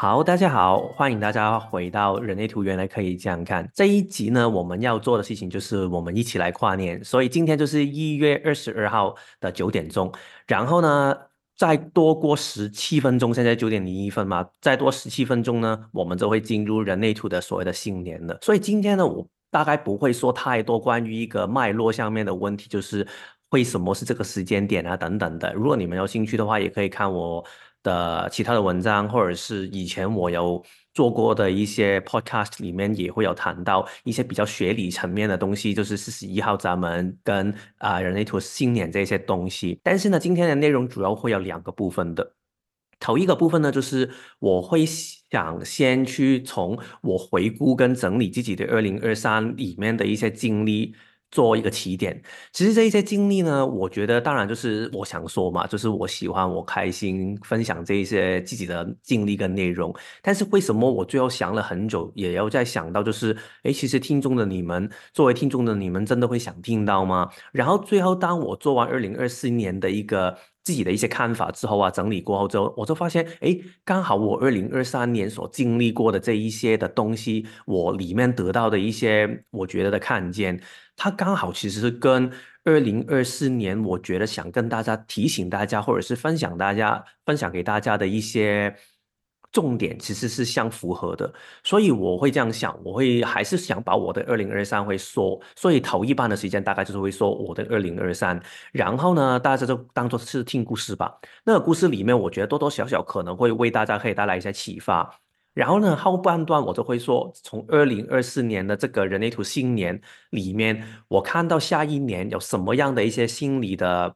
好，大家好，欢迎大家回到人类图，原来可以这样看。这一集呢，我们要做的事情就是我们一起来跨年，所以今天就是一月二十二号的九点钟，然后呢，再多过十七分钟，现在九点零一分嘛，再多十七分钟呢，我们就会进入人类图的所谓的新年了。所以今天呢，我大概不会说太多关于一个脉络上面的问题，就是为什么是这个时间点啊等等的。如果你们有兴趣的话，也可以看我。的其他的文章，或者是以前我有做过的一些 podcast 里面，也会有谈到一些比较学理层面的东西，就是四十一号闸门跟啊人类图新年这些东西。但是呢，今天的内容主要会有两个部分的。头一个部分呢，就是我会想先去从我回顾跟整理自己的二零二三里面的一些经历。做一个起点，其实这一些经历呢，我觉得当然就是我想说嘛，就是我喜欢我开心分享这一些自己的经历跟内容。但是为什么我最后想了很久，也要再想到就是，哎，其实听众的你们，作为听众的你们，真的会想听到吗？然后最后当我做完二零二四年的一个。自己的一些看法之后啊，整理过后之后，我就发现，哎，刚好我二零二三年所经历过的这一些的东西，我里面得到的一些我觉得的看见，它刚好其实是跟二零二四年我觉得想跟大家提醒大家，或者是分享大家分享给大家的一些。重点其实是相符合的，所以我会这样想，我会还是想把我的二零二三会说，所以头一半的时间大概就是会说我的二零二三，然后呢，大家就当做是听故事吧。那个故事里面，我觉得多多少少可能会为大家可以带来一些启发。然后呢，后半段我就会说，从二零二四年的这个人类图新年里面，我看到下一年有什么样的一些心理的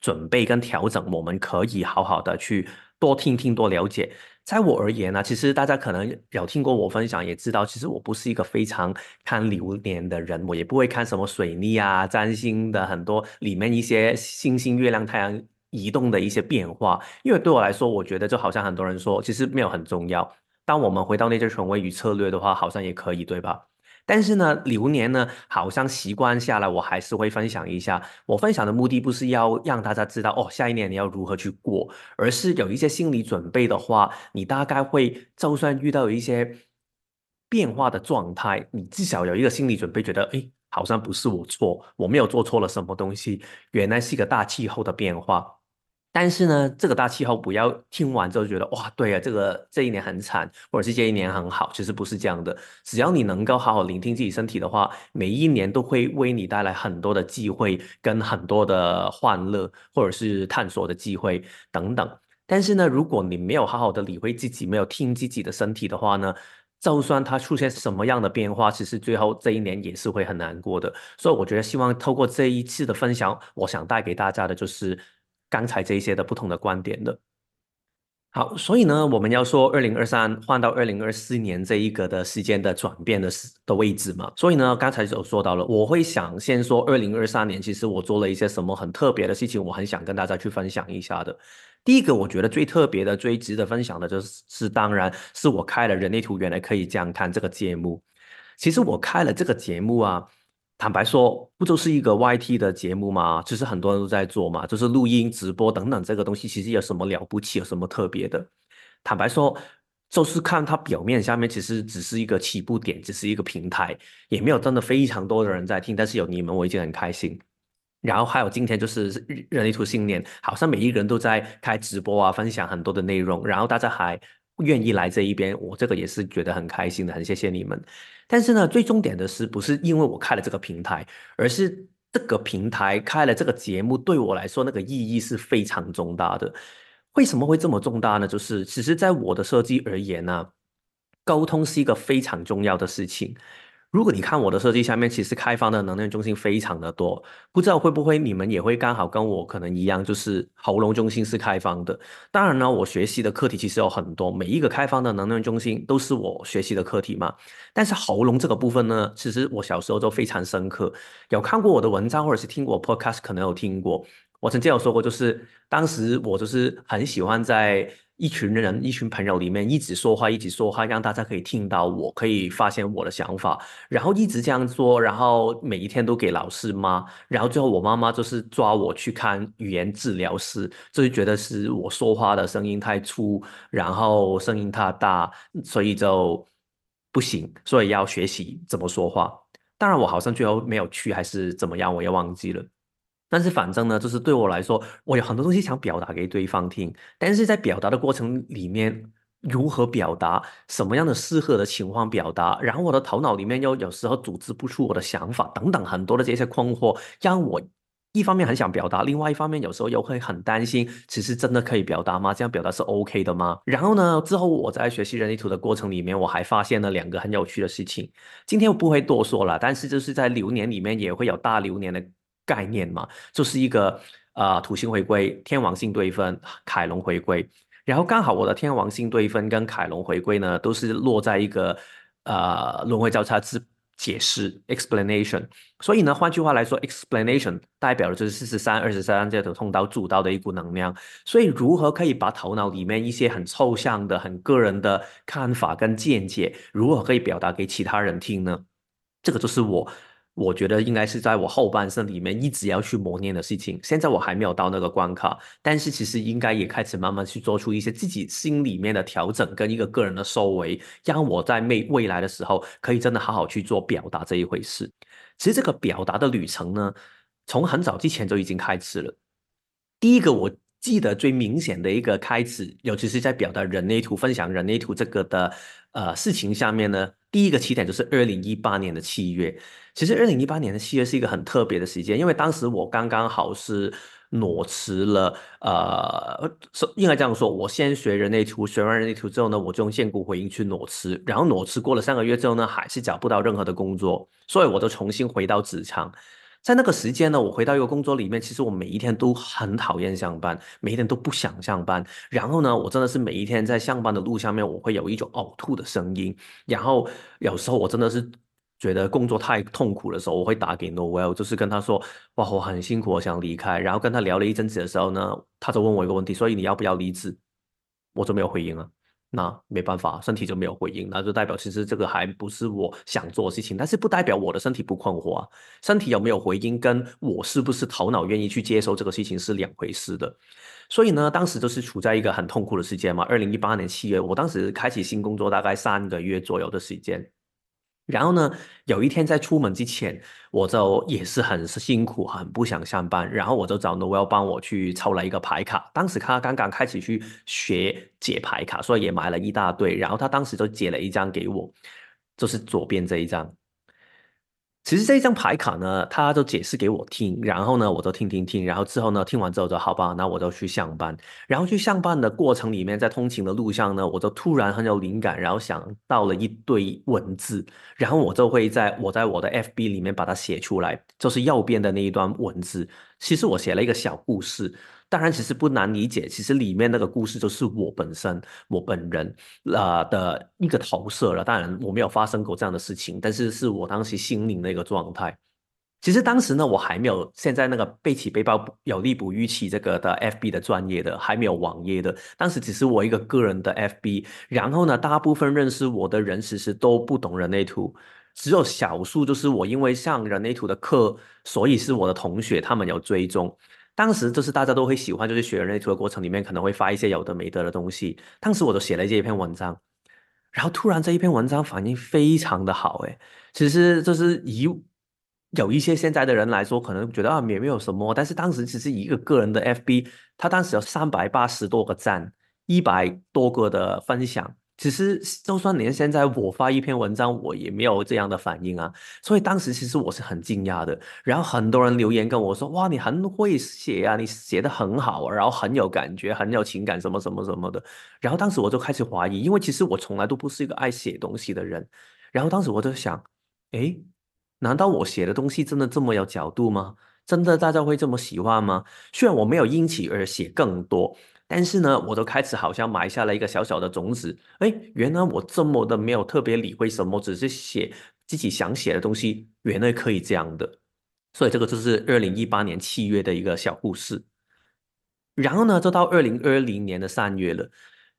准备跟调整，我们可以好好的去多听听，多了解。在我而言呢，其实大家可能有听过我分享，也知道，其实我不是一个非常看流年的人，我也不会看什么水逆啊、占星的很多里面一些星星、月亮、太阳移动的一些变化，因为对我来说，我觉得就好像很多人说，其实没有很重要。当我们回到那些权威与策略的话，好像也可以，对吧？但是呢，流年呢，好像习惯下来，我还是会分享一下。我分享的目的不是要让大家知道哦，下一年你要如何去过，而是有一些心理准备的话，你大概会就算遇到一些变化的状态，你至少有一个心理准备，觉得哎，好像不是我错，我没有做错了什么东西，原来是一个大气候的变化。但是呢，这个大气候不要听完之后觉得哇，对啊，这个这一年很惨，或者是这一年很好，其实不是这样的。只要你能够好好聆听自己身体的话，每一年都会为你带来很多的机会，跟很多的欢乐，或者是探索的机会等等。但是呢，如果你没有好好的理会自己，没有听自己的身体的话呢，就算它出现什么样的变化，其实最后这一年也是会很难过的。所以我觉得，希望透过这一次的分享，我想带给大家的就是。刚才这一些的不同的观点的，好，所以呢，我们要说二零二三换到二零二四年这一个的时间的转变的的位置嘛，所以呢，刚才有说到了，我会想先说二零二三年，其实我做了一些什么很特别的事情，我很想跟大家去分享一下的。第一个，我觉得最特别的、最值得分享的，就是是当然是我开了人类图，原来可以这样看这个节目。其实我开了这个节目啊。坦白说，不就是一个 YT 的节目吗？其实很多人都在做嘛，就是录音、直播等等，这个东西其实有什么了不起，有什么特别的？坦白说，就是看它表面下面，其实只是一个起步点，只是一个平台，也没有真的非常多的人在听。但是有你们，我已经很开心。然后还有今天就是人类图新年，好像每一个人都在开直播啊，分享很多的内容，然后大家还。愿意来这一边，我这个也是觉得很开心的，很谢谢你们。但是呢，最重点的是，不是因为我开了这个平台，而是这个平台开了这个节目，对我来说那个意义是非常重大的。为什么会这么重大呢？就是其实，在我的设计而言呢，沟通是一个非常重要的事情。如果你看我的设计下面，其实开放的能量中心非常的多，不知道会不会你们也会刚好跟我可能一样，就是喉咙中心是开放的。当然呢，我学习的课题其实有很多，每一个开放的能量中心都是我学习的课题嘛。但是喉咙这个部分呢，其实我小时候就非常深刻，有看过我的文章或者是听过 podcast，可能有听过。我曾经有说过，就是当时我就是很喜欢在一群人、一群朋友里面一直说话，一直说话，让大家可以听到我，可以发现我的想法，然后一直这样做，然后每一天都给老师骂，然后最后我妈妈就是抓我去看语言治疗师，就是觉得是我说话的声音太粗，然后声音太大，所以就不行，所以要学习怎么说话。当然，我好像最后没有去，还是怎么样，我也忘记了。但是反正呢，就是对我来说，我有很多东西想表达给对方听，但是在表达的过程里面，如何表达，什么样的适合的情况表达，然后我的头脑里面又有时候组织不出我的想法等等很多的这些困惑，让我一方面很想表达，另外一方面有时候又会很担心，其实真的可以表达吗？这样表达是 OK 的吗？然后呢，之后我在学习人类图的过程里面，我还发现了两个很有趣的事情，今天我不会多说了，但是就是在流年里面也会有大流年的。概念嘛，就是一个呃土星回归、天王星对分、凯龙回归，然后刚好我的天王星对分跟凯龙回归呢，都是落在一个呃轮回交叉之解释 explanation，所以呢，换句话来说，explanation 代表的就是四十三、二十三这种通道主导的一股能量，所以如何可以把头脑里面一些很抽象的、很个人的看法跟见解，如何可以表达给其他人听呢？这个就是我。我觉得应该是在我后半生里面一直要去磨练的事情。现在我还没有到那个关卡，但是其实应该也开始慢慢去做出一些自己心里面的调整跟一个个人的收尾，让我在未未来的时候可以真的好好去做表达这一回事。其实这个表达的旅程呢，从很早之前就已经开始了。第一个我记得最明显的一个开始，尤其是在表达人类图、分享人类图这个的呃事情下面呢，第一个起点就是二零一八年的七月。其实二零一八年的七月是一个很特别的时间，因为当时我刚刚好是裸辞了，呃，应该这样说，我先学人类图，学完人类图之后呢，我就用现股回应去裸辞，然后裸辞过了三个月之后呢，还是找不到任何的工作，所以我就重新回到职场。在那个时间呢，我回到一个工作里面，其实我每一天都很讨厌上班，每一天都不想上班。然后呢，我真的是每一天在上班的路上面，我会有一种呕吐的声音。然后有时候我真的是。觉得工作太痛苦的时候，我会打给 Noel，就是跟他说，哇，我很辛苦，我想离开。然后跟他聊了一阵子的时候呢，他就问我一个问题，所以你要不要离职？我就没有回应了。那没办法，身体就没有回应，那就代表其实这个还不是我想做的事情，但是不代表我的身体不困惑啊。身体有没有回应，跟我是不是头脑愿意去接受这个事情是两回事的。所以呢，当时就是处在一个很痛苦的时间嘛。二零一八年七月，我当时开启新工作大概三个月左右的时间。然后呢，有一天在出门之前，我就也是很辛苦，很不想上班。然后我就找 Noel 帮我去抽了一个牌卡。当时他刚刚开始去学解牌卡，所以也买了一大堆。然后他当时就解了一张给我，就是左边这一张。其实这一张牌卡呢，他就解释给我听，然后呢，我就听听听，然后之后呢，听完之后就好吧，那我就去上班。然后去上班的过程里面，在通勤的路上呢，我就突然很有灵感，然后想到了一堆文字，然后我就会在我在我的 FB 里面把它写出来，就是右边的那一段文字。其实我写了一个小故事。当然，其实不难理解。其实里面那个故事就是我本身、我本人啊的一个投射了。当然，我没有发生过这样的事情，但是是我当时心灵的一个状态。其实当时呢，我还没有现在那个背起背包有力补玉器这个的 FB 的专业的，还没有网页的。当时只是我一个个人的 FB。然后呢，大部分认识我的人其实都不懂人类图，只有少数就是我因为上人类图的课，所以是我的同学，他们有追踪。当时就是大家都会喜欢，就是学人类图的过程里面可能会发一些有的没得的东西。当时我都写了这一篇文章，然后突然这一篇文章反应非常的好，诶，其实就是以有一些现在的人来说，可能觉得啊也没有什么，但是当时只是一个个人的 FB，他当时有三百八十多个赞，一百多个的分享。其实，就算连现在我发一篇文章，我也没有这样的反应啊。所以当时其实我是很惊讶的。然后很多人留言跟我说：“哇，你很会写啊，你写的很好，然后很有感觉，很有情感，什么什么什么的。”然后当时我就开始怀疑，因为其实我从来都不是一个爱写东西的人。然后当时我就想：“哎，难道我写的东西真的这么有角度吗？真的大家会这么喜欢吗？”虽然我没有因此而写更多。但是呢，我都开始好像埋下了一个小小的种子。哎，原来我这么的没有特别理会什么，只是写自己想写的东西，原来可以这样的。所以这个就是二零一八年七月的一个小故事。然后呢，就到二零二零年的三月了。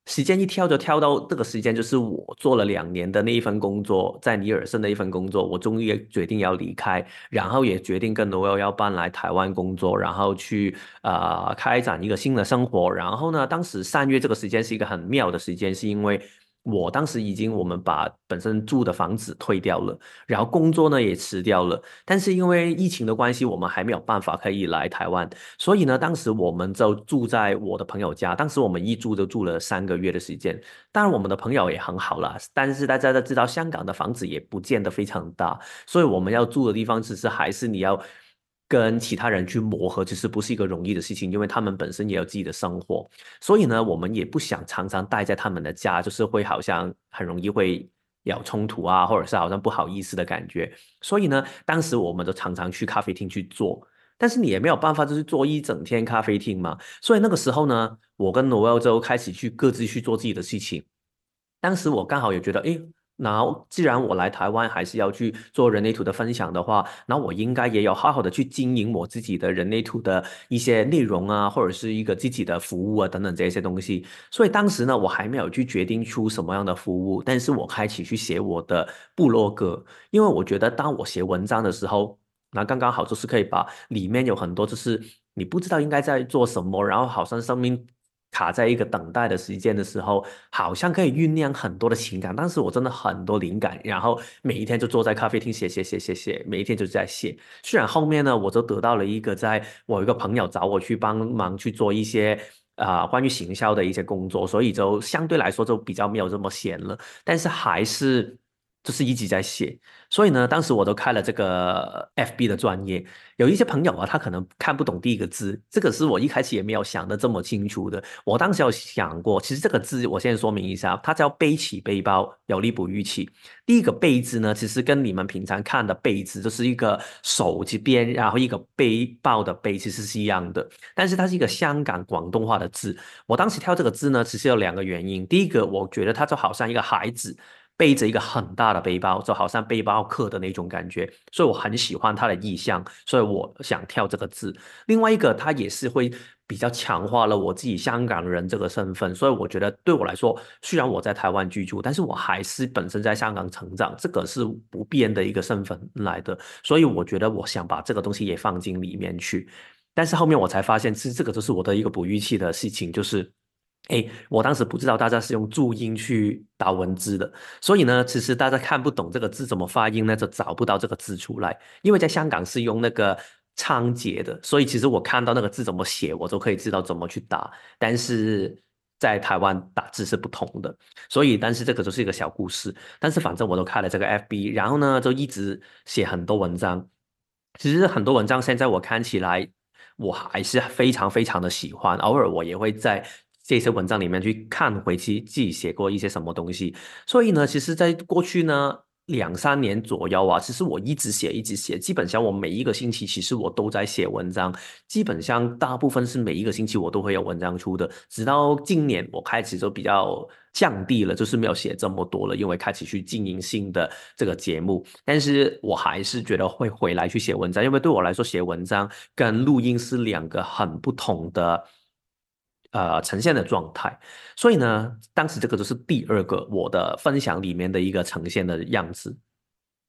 时间一跳就跳到这个时间，就是我做了两年的那一份工作，在尼尔森的一份工作，我终于决定要离开，然后也决定跟罗耀要搬来台湾工作，然后去呃开展一个新的生活。然后呢，当时三月这个时间是一个很妙的时间，是因为。我当时已经我们把本身住的房子退掉了，然后工作呢也辞掉了，但是因为疫情的关系，我们还没有办法可以来台湾，所以呢，当时我们就住在我的朋友家。当时我们一住就住了三个月的时间。当然，我们的朋友也很好啦，但是大家都知道，香港的房子也不见得非常大，所以我们要住的地方其实还是你要。跟其他人去磨合，其实不是一个容易的事情，因为他们本身也有自己的生活，所以呢，我们也不想常常待在他们的家，就是会好像很容易会有冲突啊，或者是好像不好意思的感觉。所以呢，当时我们都常常去咖啡厅去做，但是你也没有办法，就是做一整天咖啡厅嘛。所以那个时候呢，我跟罗耀就开始去各自去做自己的事情。当时我刚好也觉得，哎。然后，既然我来台湾还是要去做人类图的分享的话，那我应该也有好好的去经营我自己的人类图的一些内容啊，或者是一个自己的服务啊等等这些东西。所以当时呢，我还没有去决定出什么样的服务，但是我开启去写我的部落格，因为我觉得当我写文章的时候，那刚刚好就是可以把里面有很多就是你不知道应该在做什么，然后好像生命。卡在一个等待的时间的时候，好像可以酝酿很多的情感。当时我真的很多灵感，然后每一天就坐在咖啡厅写写写写写，每一天就在写。虽然后面呢，我就得到了一个，在我一个朋友找我去帮忙去做一些啊关于行销的一些工作，所以就相对来说就比较没有这么闲了。但是还是。就是一直在写，所以呢，当时我都开了这个 FB 的专业。有一些朋友啊，他可能看不懂第一个字，这个是我一开始也没有想的这么清楚的。我当时有想过，其实这个字，我先说明一下，它叫背起背包，有力不逾期。第一个背字呢，其实跟你们平常看的背字，就是一个手这边，然后一个背包的背，其实是一样的。但是它是一个香港广东话的字。我当时挑这个字呢，其实有两个原因。第一个，我觉得它就好像一个孩子。背着一个很大的背包，就好像背包客的那种感觉，所以我很喜欢它的意象，所以我想跳这个字。另外一个，它也是会比较强化了我自己香港人这个身份，所以我觉得对我来说，虽然我在台湾居住，但是我还是本身在香港成长，这个是不变的一个身份来的。所以我觉得我想把这个东西也放进里面去，但是后面我才发现，其实这个就是我的一个不预期的事情，就是。哎，我当时不知道大家是用注音去打文字的，所以呢，其实大家看不懂这个字怎么发音呢，就找不到这个字出来。因为在香港是用那个仓颉的，所以其实我看到那个字怎么写，我都可以知道怎么去打。但是在台湾打字是不同的，所以但是这个就是一个小故事。但是反正我都开了这个 FB，然后呢，就一直写很多文章。其实很多文章现在我看起来，我还是非常非常的喜欢，偶尔我也会在。这些文章里面去看回去自己写过一些什么东西，所以呢，其实，在过去呢两三年左右啊，其实我一直写，一直写，基本上我每一个星期其实我都在写文章，基本上大部分是每一个星期我都会有文章出的。直到今年我开始就比较降低了，就是没有写这么多了，因为开始去经营新的这个节目。但是我还是觉得会回来去写文章，因为对我来说，写文章跟录音是两个很不同的。呃，呈现的状态，所以呢，当时这个就是第二个我的分享里面的一个呈现的样子。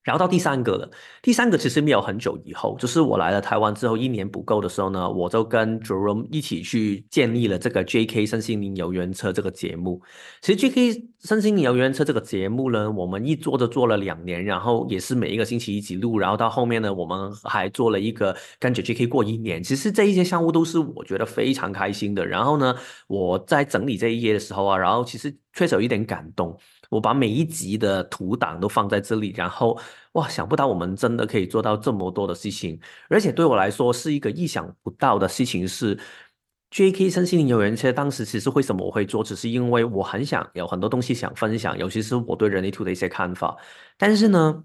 然后到第三个了，第三个其实没有很久以后，就是我来了台湾之后一年不够的时候呢，我就跟 Jerome 一起去建立了这个 J.K. 身心灵游园车这个节目。其实 J.K. 身心灵游园车这个节目呢，我们一做就做了两年，然后也是每一个星期一起录，然后到后面呢，我们还做了一个跟着 J.K. 过一年。其实这一些项目都是我觉得非常开心的。然后呢，我在整理这一页的时候啊，然后其实确实有一点感动。我把每一集的图档都放在这里，然后哇，想不到我们真的可以做到这么多的事情，而且对我来说是一个意想不到的事情。是 J.K. 身心灵有人车，当时其实为什么我会做，只是因为我很想有很多东西想分享，尤其是我对人类图的一些看法。但是呢，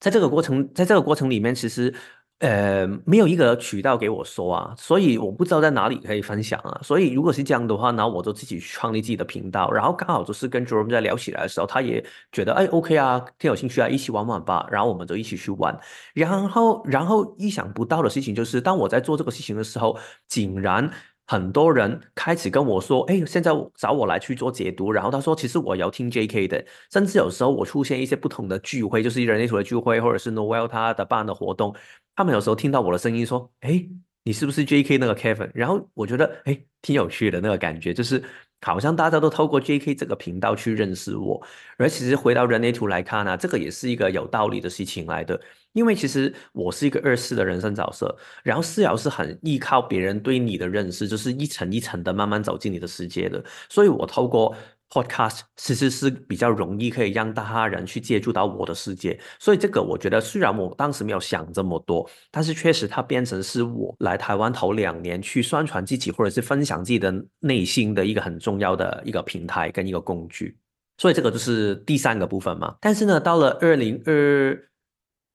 在这个过程，在这个过程里面，其实。呃，没有一个渠道给我说啊，所以我不知道在哪里可以分享啊。所以如果是这样的话，那我就自己创立自己的频道，然后刚好就是跟 Jerome 在聊起来的时候，他也觉得哎，OK 啊，挺有兴趣啊，一起玩玩吧。然后我们就一起去玩。然后，然后意想不到的事情就是，当我在做这个事情的时候，竟然很多人开始跟我说，哎，现在找我来去做解读，然后他说，其实我要听 J.K. 的，甚至有时候我出现一些不同的聚会，就是人类图的聚会，或者是 Noel 他的办的活动，他们有时候听到我的声音说，哎，你是不是 J.K. 那个 Kevin？然后我觉得，哎，挺有趣的那个感觉，就是好像大家都透过 J.K. 这个频道去认识我，而其实回到人类图来看呢，这个也是一个有道理的事情来的。因为其实我是一个二四的人生角色，然后四爻是很依靠别人对你的认识，就是一层一层的慢慢走进你的世界的，所以我透过 podcast 其实是比较容易可以让大他人去接触到我的世界，所以这个我觉得虽然我当时没有想这么多，但是确实它变成是我来台湾头两年去宣传自己或者是分享自己的内心的一个很重要的一个平台跟一个工具，所以这个就是第三个部分嘛。但是呢，到了二零二。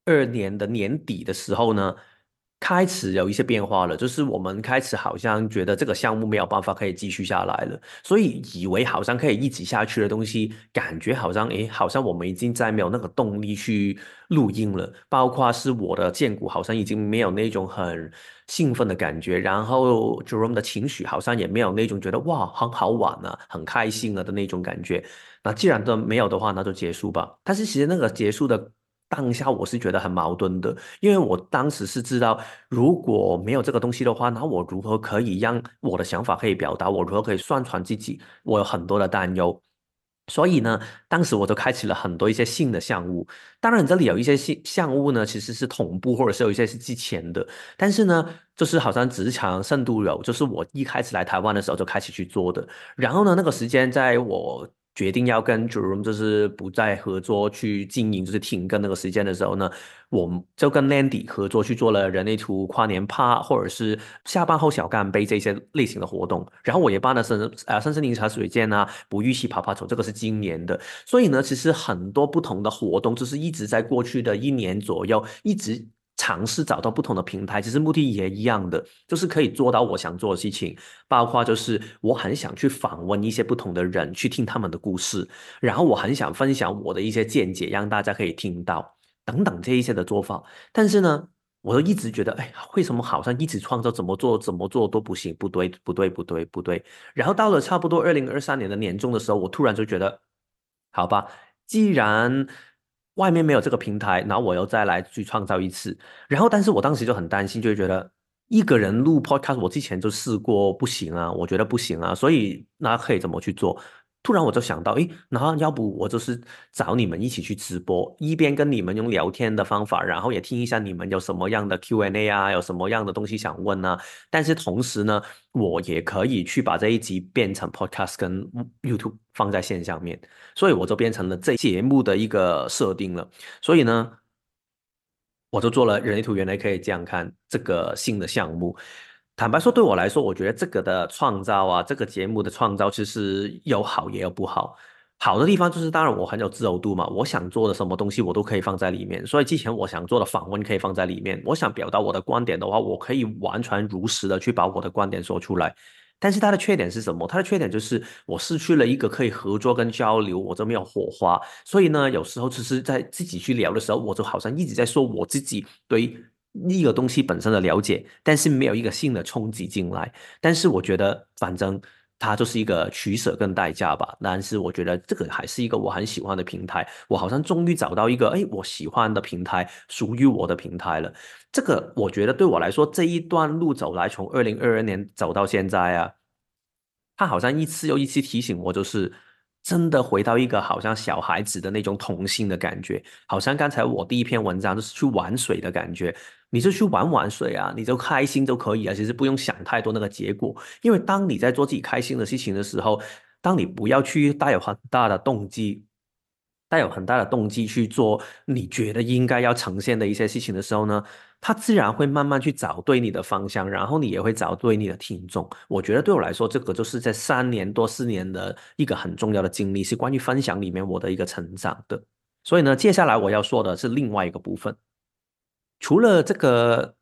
二年的年底的时候呢，开始有一些变化了，就是我们开始好像觉得这个项目没有办法可以继续下来了，所以以为好像可以一直下去的东西，感觉好像诶，好像我们已经再没有那个动力去录音了。包括是我的建股，好像已经没有那种很兴奋的感觉，然后 Jerome 的情绪好像也没有那种觉得哇很好玩啊，很开心了的那种感觉。那既然都没有的话，那就结束吧。但是其实那个结束的。当下我是觉得很矛盾的，因为我当时是知道，如果没有这个东西的话，那我如何可以让我的想法可以表达？我如何可以宣传自己？我有很多的担忧，所以呢，当时我就开启了很多一些新的项目。当然，这里有一些新项目呢，其实是同步，或者是有一些是之前的，但是呢，就是好像职场深度有，就是我一开始来台湾的时候就开始去做的。然后呢，那个时间在我。决定要跟 Jerome 就是不再合作去经营，就是停更那个时间的时候呢，我们就跟 Landy 合作去做了人类图跨年趴，或者是下班后小干杯这些类型的活动。然后我也办了深呃深深柠茶水剑啊，不预期跑跑走，这个是今年的。所以呢，其实很多不同的活动，就是一直在过去的一年左右一直。尝试找到不同的平台，其实目的也一样的，就是可以做到我想做的事情，包括就是我很想去访问一些不同的人，去听他们的故事，然后我很想分享我的一些见解，让大家可以听到等等这一些的做法。但是呢，我都一直觉得，哎，为什么好像一直创造怎么做怎么做都不行，不对，不对，不对，不对。然后到了差不多二零二三年的年终的时候，我突然就觉得，好吧，既然。外面没有这个平台，然后我又再来去创造一次，然后但是我当时就很担心，就觉得一个人录 podcast，我之前就试过不行啊，我觉得不行啊，所以那可以怎么去做？突然我就想到，诶，然后要不我就是找你们一起去直播，一边跟你们用聊天的方法，然后也听一下你们有什么样的 Q&A 啊，有什么样的东西想问啊。但是同时呢，我也可以去把这一集变成 Podcast 跟 YouTube 放在线上面，所以我就变成了这节目的一个设定了。所以呢，我就做了人类图，原来可以这样看这个新的项目。坦白说，对我来说，我觉得这个的创造啊，这个节目的创造，其实有好也有不好。好的地方就是，当然我很有自由度嘛，我想做的什么东西我都可以放在里面。所以之前我想做的访问可以放在里面，我想表达我的观点的话，我可以完全如实的去把我的观点说出来。但是它的缺点是什么？它的缺点就是我失去了一个可以合作跟交流，我就没有火花。所以呢，有时候其实在自己去聊的时候，我就好像一直在说我自己对。一个东西本身的了解，但是没有一个新的冲击进来。但是我觉得，反正它就是一个取舍跟代价吧。但是我觉得这个还是一个我很喜欢的平台。我好像终于找到一个，哎，我喜欢的平台，属于我的平台了。这个我觉得对我来说，这一段路走来，从二零二二年走到现在啊，他好像一次又一次提醒我，就是。真的回到一个好像小孩子的那种童心的感觉，好像刚才我第一篇文章就是去玩水的感觉，你就去玩玩水啊，你就开心就可以啊，其实不用想太多那个结果，因为当你在做自己开心的事情的时候，当你不要去带有很大的动机。带有很大的动机去做你觉得应该要呈现的一些事情的时候呢，他自然会慢慢去找对你的方向，然后你也会找对你的听众。我觉得对我来说，这个就是在三年多四年的一个很重要的经历，是关于分享里面我的一个成长的。所以呢，接下来我要说的是另外一个部分，除了这个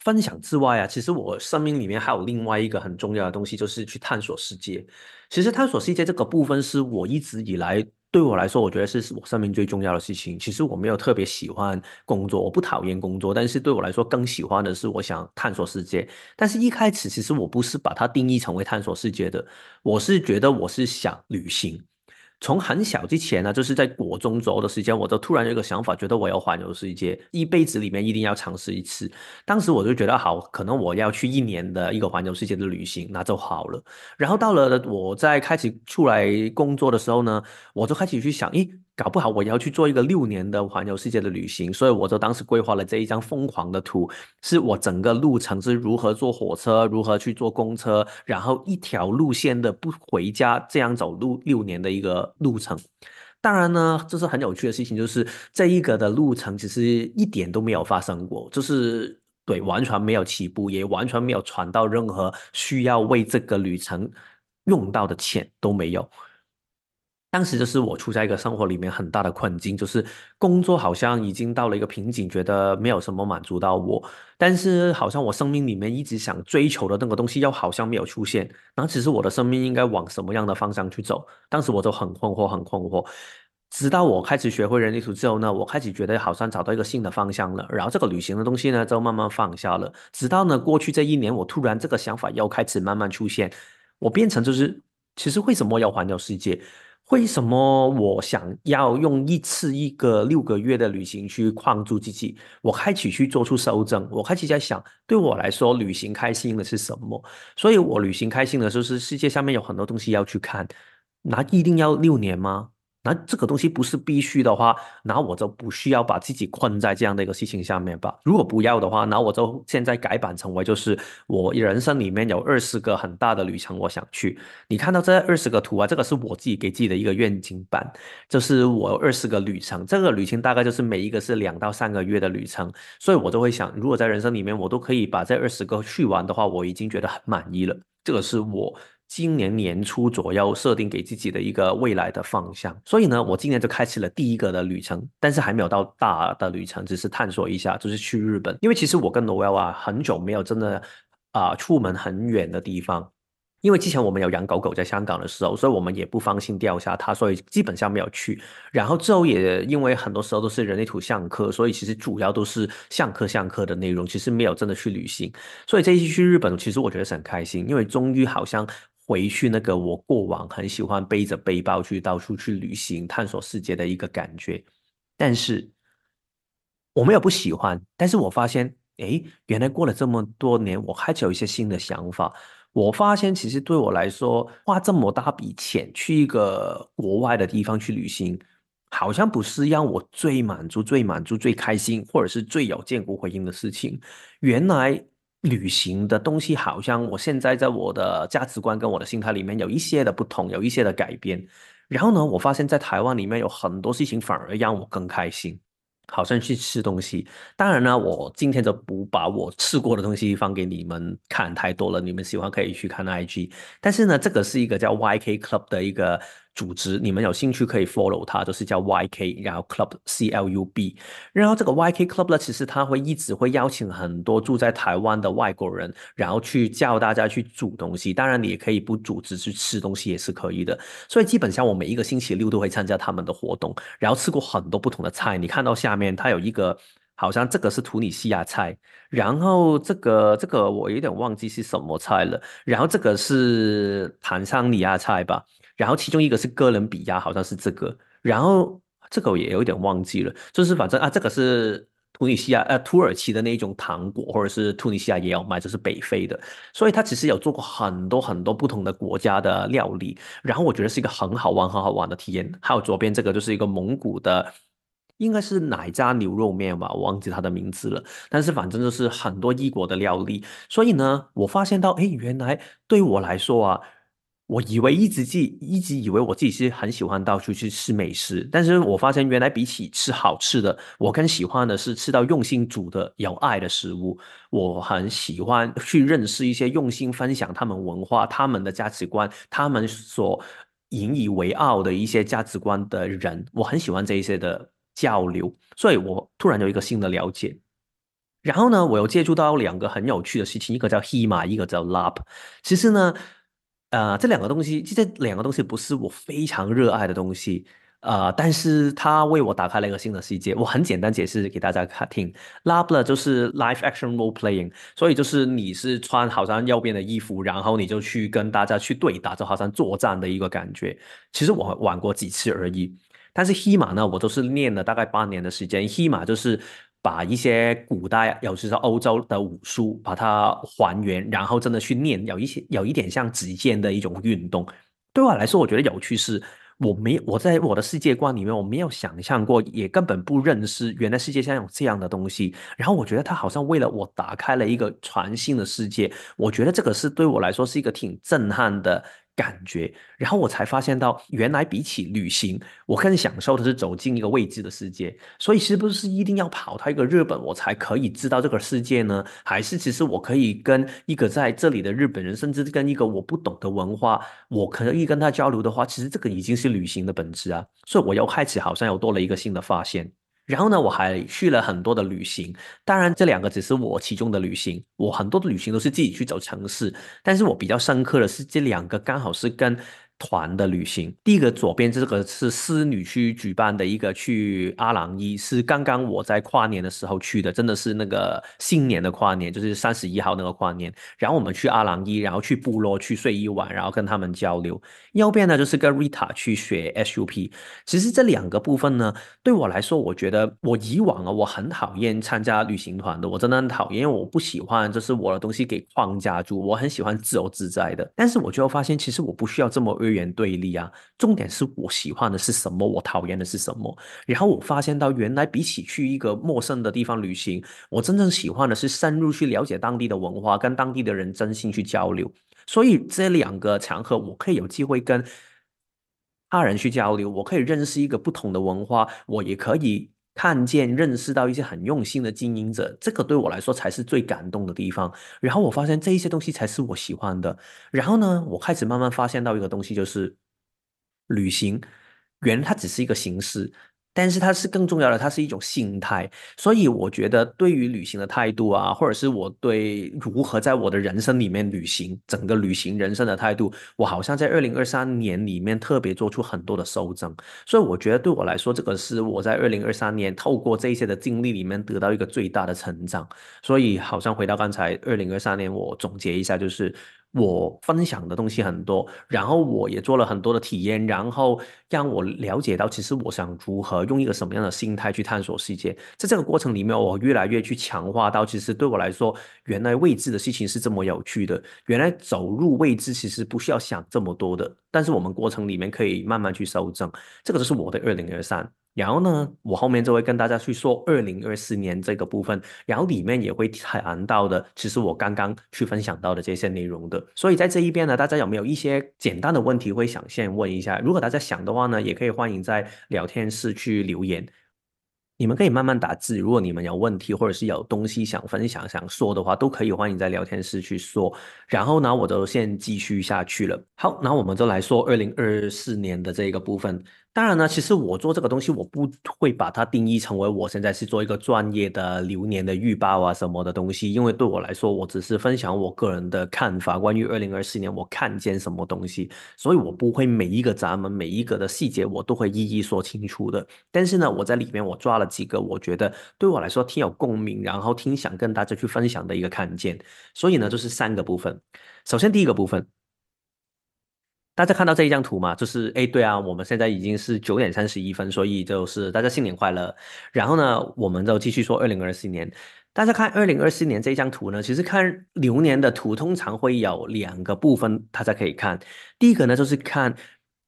分享之外啊，其实我生命里面还有另外一个很重要的东西，就是去探索世界。其实探索世界这个部分是我一直以来。对我来说，我觉得是我生命最重要的事情。其实我没有特别喜欢工作，我不讨厌工作，但是对我来说更喜欢的是我想探索世界。但是一开始其实我不是把它定义成为探索世界的，我是觉得我是想旅行。从很小之前呢，就是在国中左右的时间，我就突然有一个想法，觉得我要环游世界，一辈子里面一定要尝试一次。当时我就觉得好，可能我要去一年的一个环游世界的旅行，那就好了。然后到了我在开始出来工作的时候呢，我就开始去想，咦。搞不好我要去做一个六年的环游世界的旅行，所以我就当时规划了这一张疯狂的图，是我整个路程是如何坐火车，如何去坐公车，然后一条路线的不回家，这样走路六年的一个路程。当然呢，这是很有趣的事情，就是这一个的路程其实一点都没有发生过，就是对完全没有起步，也完全没有传到任何需要为这个旅程用到的钱都没有。当时就是我处在一个生活里面很大的困境，就是工作好像已经到了一个瓶颈，觉得没有什么满足到我，但是好像我生命里面一直想追求的那个东西又好像没有出现。然后其实我的生命应该往什么样的方向去走？当时我就很困惑，很困惑。直到我开始学会人类图之后呢，我开始觉得好像找到一个新的方向了。然后这个旅行的东西呢，就慢慢放下了。直到呢过去这一年，我突然这个想法又开始慢慢出现，我变成就是，其实为什么要环游世界？为什么我想要用一次一个六个月的旅行去框住自己？我开始去做出修正，我开始在想，对我来说，旅行开心的是什么？所以我旅行开心的就是世界上面有很多东西要去看，那一定要六年吗？那这个东西不是必须的话，那我就不需要把自己困在这样的一个事情下面吧。如果不要的话，那我就现在改版成为就是我人生里面有二十个很大的旅程，我想去。你看到这二十个图啊，这个是我自己给自己的一个愿景版，就是我二十个旅程，这个旅程大概就是每一个是两到三个月的旅程，所以我就会想，如果在人生里面我都可以把这二十个去完的话，我已经觉得很满意了。这个是我。今年年初左右设定给自己的一个未来的方向，所以呢，我今年就开启了第一个的旅程，但是还没有到大的旅程，只是探索一下，就是去日本。因为其实我跟罗 l 啊，很久没有真的啊出门很远的地方。因为之前我们有养狗狗在香港的时候，所以我们也不放心掉下它，所以基本上没有去。然后之后也因为很多时候都是人类图相课，所以其实主要都是相课相课的内容，其实没有真的去旅行。所以这一次去日本，其实我觉得是很开心，因为终于好像。回去那个我过往很喜欢背着背包去到处去旅行、探索世界的一个感觉，但是我没有不喜欢，但是我发现，哎，原来过了这么多年，我开始有一些新的想法。我发现其实对我来说，花这么大笔钱去一个国外的地方去旅行，好像不是让我最满足、最满足、最开心，或者是最有建骨回应的事情。原来。旅行的东西好像我现在在我的价值观跟我的心态里面有一些的不同，有一些的改变。然后呢，我发现在台湾里面有很多事情反而让我更开心，好像去吃东西。当然呢，我今天就不把我吃过的东西放给你们看太多了，你们喜欢可以去看 IG。但是呢，这个是一个叫 YK Club 的一个。组织，你们有兴趣可以 follow 它，就是叫 YK，然后 Club C L U B，然后这个 YK Club 呢，其实他会一直会邀请很多住在台湾的外国人，然后去教大家去煮东西。当然，你也可以不组织去吃东西也是可以的。所以基本上我每一个星期六都会参加他们的活动，然后吃过很多不同的菜。你看到下面，它有一个好像这个是突尼西亚菜，然后这个这个我有点忘记是什么菜了，然后这个是坦桑尼亚菜吧。然后其中一个是哥伦比亚，好像是这个，然后这个我也有点忘记了，就是反正啊，这个是突尼西亚呃土耳其的那种糖果，或者是突尼西亚也有卖，就是北非的，所以他其实有做过很多很多不同的国家的料理，然后我觉得是一个很好玩很好玩的体验。还有左边这个就是一个蒙古的，应该是奶渣牛肉面吧，我忘记它的名字了，但是反正就是很多异国的料理，所以呢，我发现到，哎，原来对我来说啊。我以为一直记，一直以为我自己是很喜欢到处去吃美食，但是我发现原来比起吃好吃的，我更喜欢的是吃到用心煮的有爱的食物。我很喜欢去认识一些用心分享他们文化、他们的价值观、他们所引以为傲的一些价值观的人，我很喜欢这一些的交流，所以我突然有一个新的了解。然后呢，我又接触到两个很有趣的事情，一个叫 Hema，一个叫 Lap。其实呢。呃，这两个东西，这两个东西不是我非常热爱的东西。呃，但是它为我打开了一个新的世界。我很简单解释给大家看听，Labla 就是 Live Action Role Playing，所以就是你是穿好像右边的衣服，然后你就去跟大家去对打，就好像作战的一个感觉。其实我玩过几次而已，但是 Hema 呢，我都是练了大概八年的时间。Hema 就是把一些古代，尤其是欧洲的武术，把它还原，然后真的去练，有一些有一点像击剑的一种运动。对我来说，我觉得有趣是。我没我在我的世界观里面，我没有想象过，也根本不认识，原来世界上有这样的东西。然后我觉得他好像为了我打开了一个全新的世界，我觉得这个是对我来说是一个挺震撼的。感觉，然后我才发现到，原来比起旅行，我更享受的是走进一个未知的世界。所以，是不是一定要跑到一个日本，我才可以知道这个世界呢？还是其实我可以跟一个在这里的日本人，甚至跟一个我不懂的文化，我可以跟他交流的话，其实这个已经是旅行的本质啊。所以，我又开始好像又多了一个新的发现。然后呢，我还去了很多的旅行，当然这两个只是我其中的旅行，我很多的旅行都是自己去走城市，但是我比较深刻的是这两个刚好是跟。团的旅行，第一个左边这个是私女区举办的一个去阿朗伊，是刚刚我在跨年的时候去的，真的是那个新年的跨年，就是三十一号那个跨年。然后我们去阿朗伊，然后去部落去睡一晚，然后跟他们交流。右边呢就是跟 Rita 去学 SUP。其实这两个部分呢，对我来说，我觉得我以往啊，我很讨厌参加旅行团的，我真的很讨厌，因为我不喜欢就是我的东西给框架住，我很喜欢自由自在的。但是我就发现，其实我不需要这么。二元对立啊，重点是我喜欢的是什么，我讨厌的是什么。然后我发现到，原来比起去一个陌生的地方旅行，我真正喜欢的是深入去了解当地的文化，跟当地的人真心去交流。所以这两个场合，我可以有机会跟他人去交流，我可以认识一个不同的文化，我也可以。看见、认识到一些很用心的经营者，这个对我来说才是最感动的地方。然后我发现这一些东西才是我喜欢的。然后呢，我开始慢慢发现到一个东西，就是旅行，原来它只是一个形式。但是它是更重要的，它是一种心态。所以我觉得，对于旅行的态度啊，或者是我对如何在我的人生里面旅行，整个旅行人生的态度，我好像在二零二三年里面特别做出很多的收正。所以我觉得对我来说，这个是我在二零二三年透过这些的经历里面得到一个最大的成长。所以好像回到刚才二零二三年，我总结一下就是。我分享的东西很多，然后我也做了很多的体验，然后让我了解到，其实我想如何用一个什么样的心态去探索世界。在这个过程里面，我越来越去强化到，其实对我来说，原来未知的事情是这么有趣的。原来走入未知，其实不需要想这么多的，但是我们过程里面可以慢慢去修正。这个就是我的二零二三。然后呢，我后面就会跟大家去说二零二四年这个部分，然后里面也会谈到的，其实我刚刚去分享到的这些内容的。所以在这一边呢，大家有没有一些简单的问题会想先问一下？如果大家想的话呢，也可以欢迎在聊天室去留言。你们可以慢慢打字，如果你们有问题或者是有东西想分享、想说的话，都可以欢迎在聊天室去说。然后呢，我就先继续下去了。好，那我们就来说二零二四年的这个部分。当然呢，其实我做这个东西，我不会把它定义成为我现在是做一个专业的流年的预报啊什么的东西，因为对我来说，我只是分享我个人的看法，关于二零二四年我看见什么东西，所以我不会每一个闸门每一个的细节我都会一一说清楚的。但是呢，我在里面我抓了几个我觉得对我来说挺有共鸣，然后挺想跟大家去分享的一个看见，所以呢，就是三个部分。首先第一个部分。大家看到这一张图嘛？就是哎，对啊，我们现在已经是九点三十一分，所以就是大家新年快乐。然后呢，我们就继续说二零二四年。大家看二零二四年这一张图呢，其实看流年的图通常会有两个部分，大家可以看。第一个呢，就是看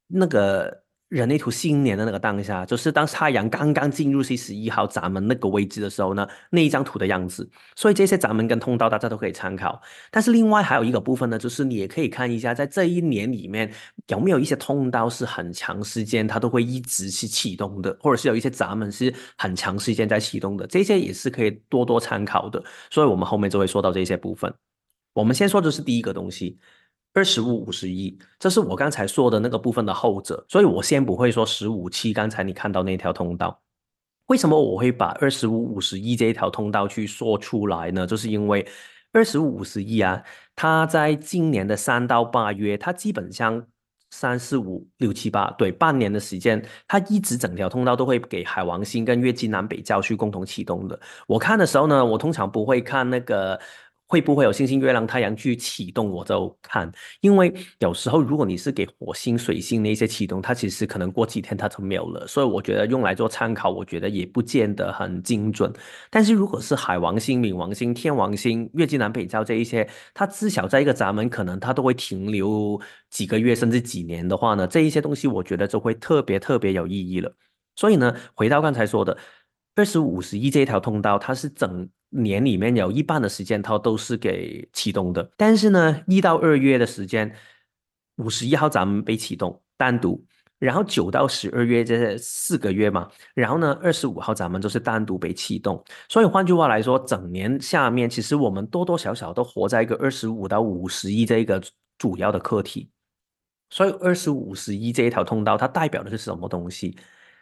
那个。人类图新年的那个当下，就是当太阳刚刚进入七十一号闸门那个位置的时候呢，那一张图的样子。所以这些闸门跟通道大家都可以参考。但是另外还有一个部分呢，就是你也可以看一下，在这一年里面有没有一些通道是很长时间它都会一直是启动的，或者是有一些闸门是很长时间在启动的，这些也是可以多多参考的。所以我们后面就会说到这些部分。我们先说的是第一个东西。二十五五十一，这是我刚才说的那个部分的后者，所以我先不会说十五七。刚才你看到那条通道，为什么我会把二十五五十一这一条通道去说出来呢？就是因为二十五五十一啊，它在今年的三到八月，它基本上三四五六七八，对，半年的时间，它一直整条通道都会给海王星跟月经南北交区共同启动的。我看的时候呢，我通常不会看那个。会不会有星星、月亮、太阳去启动？我就看，因为有时候如果你是给火星、水星那些启动，它其实可能过几天它就没有了。所以我觉得用来做参考，我觉得也不见得很精准。但是如果是海王星、冥王星、天王星、月经南北交这一些，它至少在一个闸门，可能它都会停留几个月甚至几年的话呢，这一些东西我觉得就会特别特别有意义了。所以呢，回到刚才说的。二十五十一这条通道，它是整年里面有一半的时间它都是给启动的。但是呢，一到二月的时间，五十一号咱们被启动单独，然后九到十二月这四个月嘛，然后呢，二十五号咱们都是单独被启动。所以换句话来说，整年下面其实我们多多少少都活在一个二十五到五十一这一个主要的课题。所以二十五十一这一条通道，它代表的是什么东西？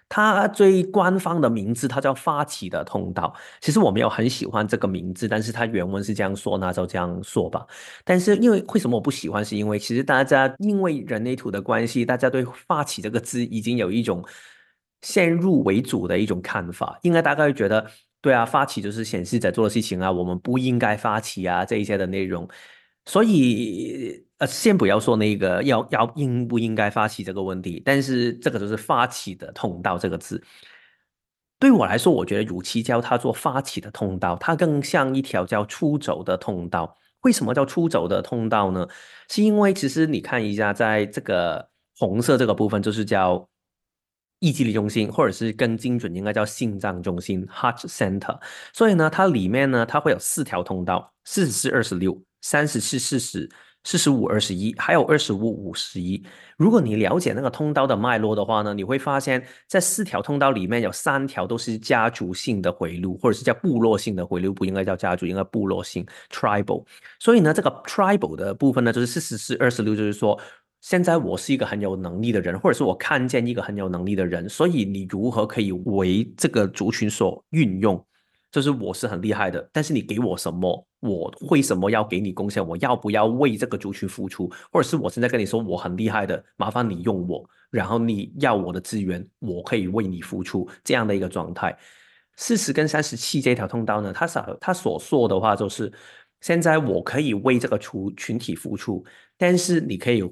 它最官方的名字，它叫发起的通道。其实我没有很喜欢这个名字，但是它原文是这样说，那就这样说吧。但是因为为什么我不喜欢？是因为其实大家因为人类图的关系，大家对发起这个字已经有一种先入为主的一种看法，应该大概会觉得，对啊，发起就是显示者做的事情啊，我们不应该发起啊这一些的内容。所以，呃，先不要说那个要要应不应该发起这个问题，但是这个就是发起的通道这个字，对我来说，我觉得与其叫它做发起的通道，它更像一条叫出走的通道。为什么叫出走的通道呢？是因为其实你看一下，在这个红色这个部分，就是叫意志力中心，或者是更精准应该叫心脏中心 （heart center）。所以呢，它里面呢，它会有四条通道，四十四、二十六。三十四、四十、四十五、二十一，还有二十五、五十一。如果你了解那个通道的脉络的话呢，你会发现，在四条通道里面有三条都是家族性的回路，或者是叫部落性的回路，不应该叫家族，应该部落性 （tribal）。所以呢，这个 tribal 的部分呢，就是四十四、二十六，就是说，现在我是一个很有能力的人，或者是我看见一个很有能力的人，所以你如何可以为这个族群所运用？就是我是很厉害的，但是你给我什么，我为什么要给你贡献？我要不要为这个族群付出？或者是我现在跟你说我很厉害的，麻烦你用我，然后你要我的资源，我可以为你付出这样的一个状态。四十跟三十七这条通道呢，他所他所说的话就是，现在我可以为这个群群体付出，但是你可以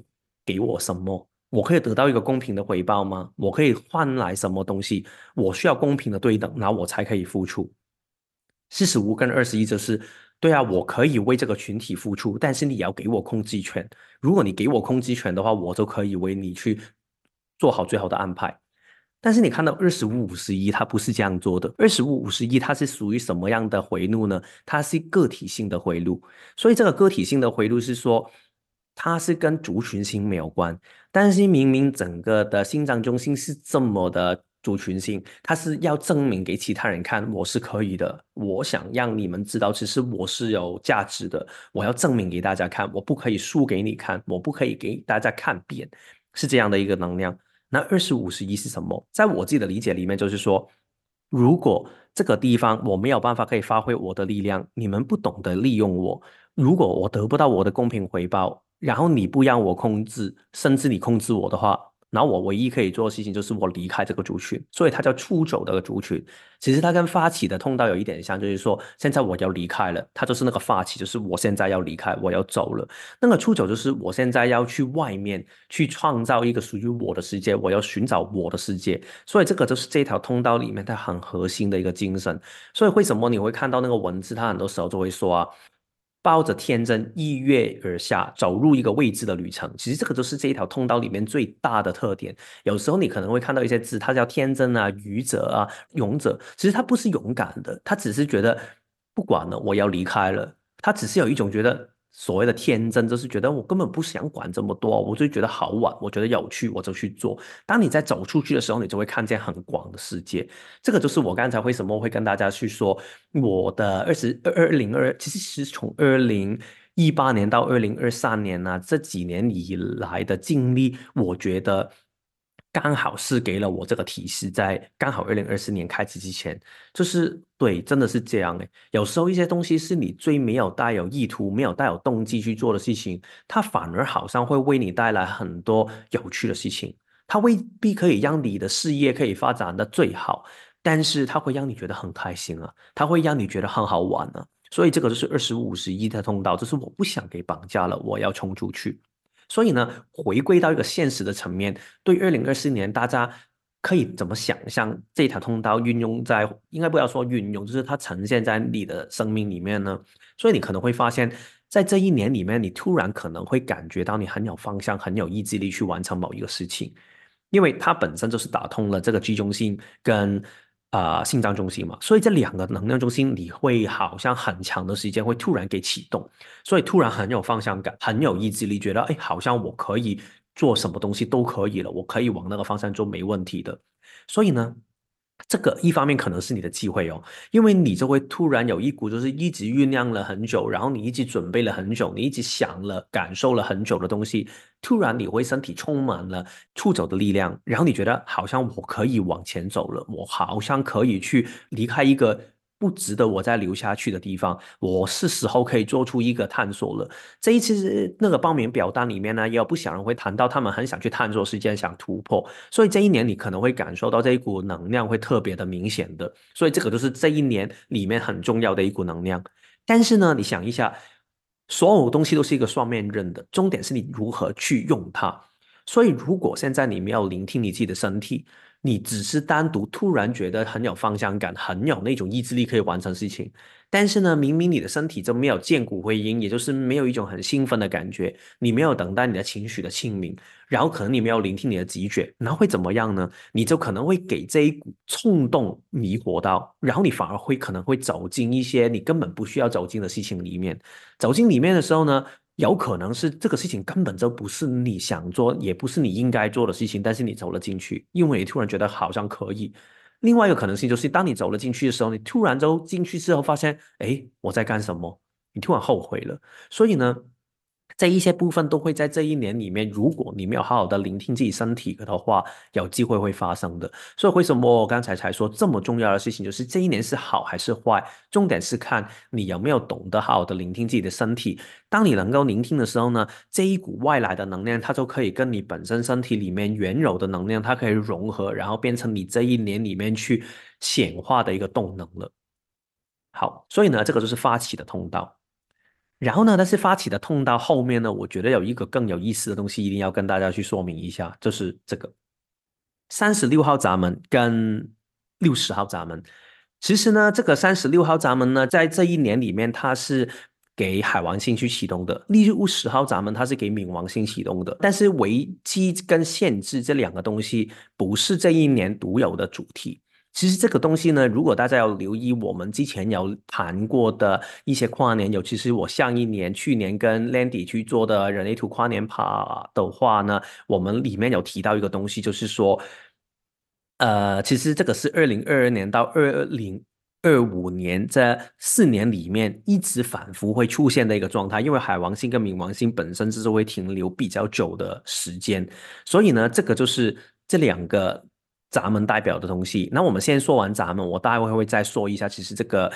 给我什么？我可以得到一个公平的回报吗？我可以换来什么东西？我需要公平的对等，然后我才可以付出。四十五跟二十一就是，对啊，我可以为这个群体付出，但是你要给我控制权。如果你给我控制权的话，我就可以为你去做好最好的安排。但是你看到二十五、五十一，它不是这样做的。二十五、五十一，它是属于什么样的回路呢？它是个体性的回路。所以这个个体性的回路是说，它是跟族群性没有关。但是明明整个的心脏中心是这么的。族群性，他是要证明给其他人看，我是可以的。我想让你们知道，其实我是有价值的。我要证明给大家看，我不可以输给你看，我不可以给大家看扁，是这样的一个能量。那二十五十一是什么？在我自己的理解里面，就是说，如果这个地方我没有办法可以发挥我的力量，你们不懂得利用我，如果我得不到我的公平回报，然后你不让我控制，甚至你控制我的话。然后我唯一可以做的事情就是我离开这个族群，所以它叫出走的族群。其实它跟发起的通道有一点像，就是说现在我要离开了，它就是那个发起，就是我现在要离开，我要走了。那个出走就是我现在要去外面去创造一个属于我的世界，我要寻找我的世界。所以这个就是这条通道里面它很核心的一个精神。所以为什么你会看到那个文字，它很多时候就会说啊。抱着天真一跃而下，走入一个未知的旅程。其实这个就是这一条通道里面最大的特点。有时候你可能会看到一些字，它叫天真啊、愚者啊、勇者。其实他不是勇敢的，他只是觉得不管了，我要离开了。他只是有一种觉得。所谓的天真，就是觉得我根本不想管这么多，我就觉得好玩，我觉得有趣，我就去做。当你在走出去的时候，你就会看见很广的世界。这个就是我刚才为什么会跟大家去说，我的二十二二零二，其实是从二零一八年到二零二三年呢，这几年以来的经历，我觉得。刚好是给了我这个提示，在刚好二零二四年开始之前，就是对，真的是这样诶。有时候一些东西是你最没有带有意图、没有带有动机去做的事情，它反而好像会为你带来很多有趣的事情。它未必可以让你的事业可以发展的最好，但是它会让你觉得很开心啊，它会让你觉得很好玩啊。所以这个就是二十五十一的通道，就是我不想给绑架了，我要冲出去。所以呢，回归到一个现实的层面，对二零二四年，大家可以怎么想象这条通道运用在？应该不要说运用，就是它呈现在你的生命里面呢？所以你可能会发现，在这一年里面，你突然可能会感觉到你很有方向，很有意志力去完成某一个事情，因为它本身就是打通了这个居中心跟。啊，心脏中心嘛，所以这两个能量中心，你会好像很长的时间会突然给启动，所以突然很有方向感，很有意志力，觉得哎，好像我可以做什么东西都可以了，我可以往那个方向做，没问题的。所以呢。这个一方面可能是你的机会哦，因为你就会突然有一股就是一直酝酿了很久，然后你一直准备了很久，你一直想了、感受了很久的东西，突然你会身体充满了出走的力量，然后你觉得好像我可以往前走了，我好像可以去离开一个。不值得我再留下去的地方，我是时候可以做出一个探索了。这一次那个报名表单里面呢，也有不少人会谈到他们很想去探索世界，想突破。所以这一年你可能会感受到这一股能量会特别的明显的。所以这个就是这一年里面很重要的一股能量。但是呢，你想一下，所有东西都是一个双面刃的，重点是你如何去用它。所以如果现在你没有聆听你自己的身体，你只是单独突然觉得很有方向感，很有那种意志力可以完成事情，但是呢，明明你的身体就没有见骨回音，也就是没有一种很兴奋的感觉，你没有等待你的情绪的清明，然后可能你没有聆听你的直觉，然后会怎么样呢？你就可能会给这一股冲动迷惑到，然后你反而会可能会走进一些你根本不需要走进的事情里面，走进里面的时候呢？有可能是这个事情根本就不是你想做，也不是你应该做的事情，但是你走了进去，因为你突然觉得好像可以。另外一个可能性就是，当你走了进去的时候，你突然就进去之后发现，哎，我在干什么？你突然后悔了。所以呢？这一些部分都会在这一年里面，如果你没有好好的聆听自己身体的话，有机会会发生的。所以为什么我刚才才说这么重要的事情，就是这一年是好还是坏，重点是看你有没有懂得好好的聆听自己的身体。当你能够聆听的时候呢，这一股外来的能量，它就可以跟你本身身体里面原有的能量，它可以融合，然后变成你这一年里面去显化的一个动能了。好，所以呢，这个就是发起的通道。然后呢？但是发起的通道后面呢？我觉得有一个更有意思的东西，一定要跟大家去说明一下，就是这个三十六号闸门跟六十号闸门。其实呢，这个三十六号闸门呢，在这一年里面，它是给海王星去启动的；六十号闸门，它是给冥王星启动的。但是危机跟限制这两个东西，不是这一年独有的主题。其实这个东西呢，如果大家要留意，我们之前有谈过的一些跨年，尤其是我上一年、去年跟 Landy 去做的人类图跨年趴的话呢，我们里面有提到一个东西，就是说，呃，其实这个是二零二二年到二零二五年这四年里面一直反复会出现的一个状态，因为海王星跟冥王星本身就是会停留比较久的时间，所以呢，这个就是这两个。闸门代表的东西，那我们先说完闸门，我待会会再说一下，其实这个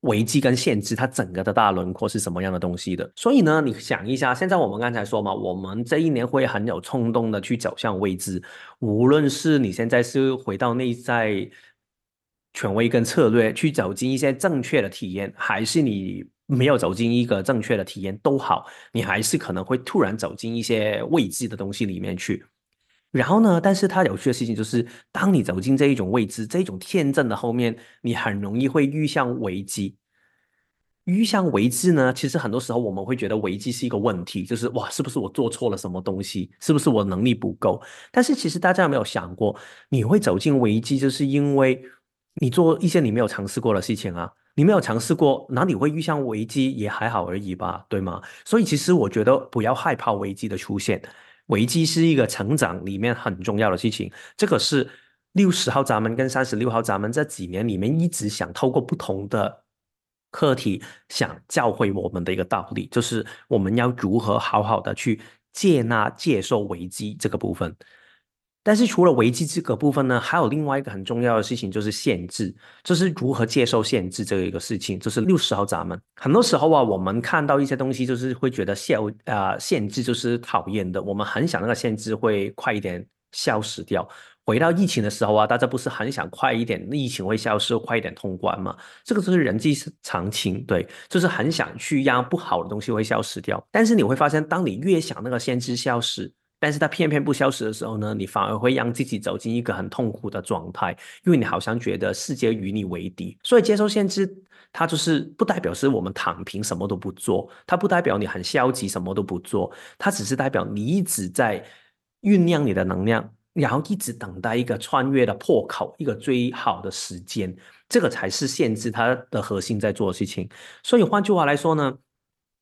危机跟限制，它整个的大轮廓是什么样的东西的。所以呢，你想一下，现在我们刚才说嘛，我们这一年会很有冲动的去走向未知，无论是你现在是回到内在权威跟策略，去走进一些正确的体验，还是你没有走进一个正确的体验都好，你还是可能会突然走进一些未知的东西里面去。然后呢？但是它有趣的事情就是，当你走进这一种未知、这一种天真的后面，你很容易会遇向危机。遇向危机呢？其实很多时候我们会觉得危机是一个问题，就是哇，是不是我做错了什么东西？是不是我能力不够？但是其实大家有没有想过，你会走进危机，就是因为你做一些你没有尝试过的事情啊？你没有尝试过，哪里会遇向危机也还好而已吧，对吗？所以其实我觉得不要害怕危机的出现。危机是一个成长里面很重要的事情，这个是六十号闸门跟三十六号闸门这几年里面一直想透过不同的课题想教会我们的一个道理，就是我们要如何好好的去接纳、接受危机这个部分。但是除了危机这个部分呢，还有另外一个很重要的事情，就是限制，就是如何接受限制这一个事情，就是六十号闸门。很多时候啊，我们看到一些东西，就是会觉得限啊限制就是讨厌的，我们很想那个限制会快一点消失掉。回到疫情的时候啊，大家不是很想快一点疫情会消失，快一点通关吗？这个就是人之常情，对，就是很想去让不好的东西会消失掉。但是你会发现，当你越想那个限制消失，但是它偏偏不消失的时候呢，你反而会让自己走进一个很痛苦的状态，因为你好像觉得世界与你为敌。所以接受限制，它就是不代表是我们躺平什么都不做，它不代表你很消极什么都不做，它只是代表你一直在酝酿你的能量，然后一直等待一个穿越的破口，一个最好的时间，这个才是限制它的核心在做的事情。所以换句话来说呢？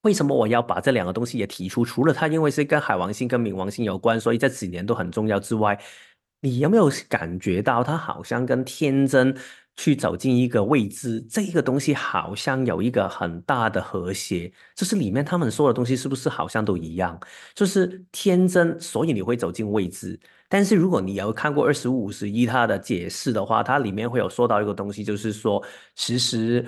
为什么我要把这两个东西也提出？除了它因为是跟海王星跟冥王星有关，所以这几年都很重要之外，你有没有感觉到它好像跟天真去走进一个未知这个东西，好像有一个很大的和谐？就是里面他们说的东西是不是好像都一样？就是天真，所以你会走进未知。但是如果你有看过二十五、五十一它的解释的话，它里面会有说到一个东西，就是说其实。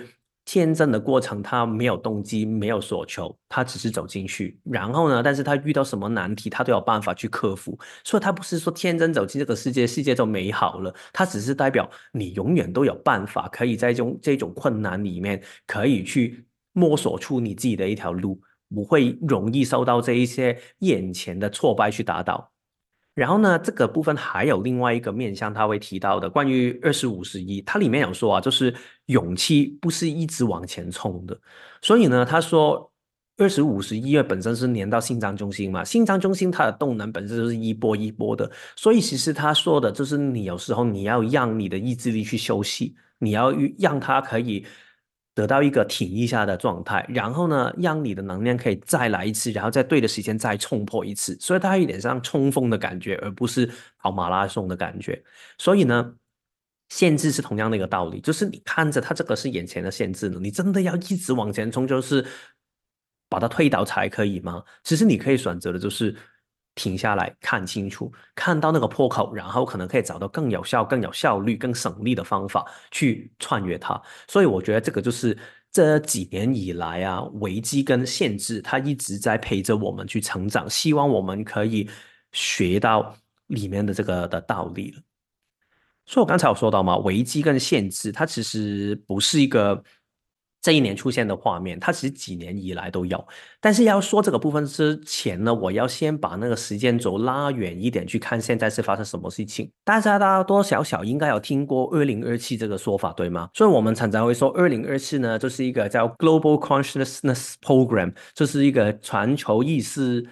天真的过程，他没有动机，没有所求，他只是走进去。然后呢，但是他遇到什么难题，他都有办法去克服。所以，他不是说天真走进这个世界，世界就美好了。他只是代表你永远都有办法，可以在这种这种困难里面，可以去摸索出你自己的一条路，不会容易受到这一些眼前的挫败去打倒。然后呢，这个部分还有另外一个面向，他会提到的关于二十五十一，它里面有说啊，就是勇气不是一直往前冲的。所以呢，他说二十五十一月本身是连到心脏中心嘛，心脏中心它的动能本身就是一波一波的。所以其实他说的就是你有时候你要让你的意志力去休息，你要让它可以。得到一个停一下的状态，然后呢，让你的能量可以再来一次，然后在对的时间再冲破一次，所以它有点像冲锋的感觉，而不是跑马拉松的感觉。所以呢，限制是同样的一个道理，就是你看着它这个是眼前的限制呢，你真的要一直往前冲，就是把它推倒才可以吗？其实你可以选择的就是。停下来看清楚，看到那个破口，然后可能可以找到更有效、更有效率、更省力的方法去穿越它。所以我觉得这个就是这几年以来啊，危机跟限制，它一直在陪着我们去成长。希望我们可以学到里面的这个的道理了。所以我刚才有说到嘛，危机跟限制，它其实不是一个。这一年出现的画面，它其实几年以来都有。但是要说这个部分之前呢，我要先把那个时间轴拉远一点，去看现在是发生什么事情。大家大多少少应该有听过“二零二七”这个说法，对吗？所以我们常常会说，二零二七呢，就是一个叫 Global Consciousness Program，就是一个全球意识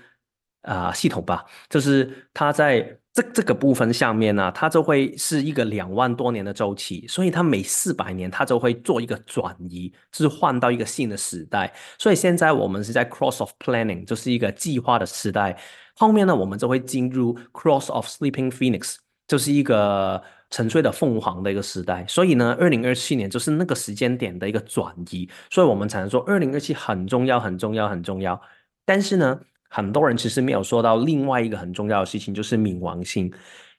啊系统吧，就是它在。这这个部分下面呢，它就会是一个两万多年的周期，所以它每四百年它就会做一个转移，是换到一个新的时代。所以现在我们是在 cross of planning，就是一个计划的时代。后面呢，我们就会进入 cross of sleeping phoenix，就是一个沉睡的凤凰的一个时代。所以呢，二零二七年就是那个时间点的一个转移。所以我们才能说二零二七很重要，很重要，很重要。但是呢。很多人其实没有说到另外一个很重要的事情，就是冥王星，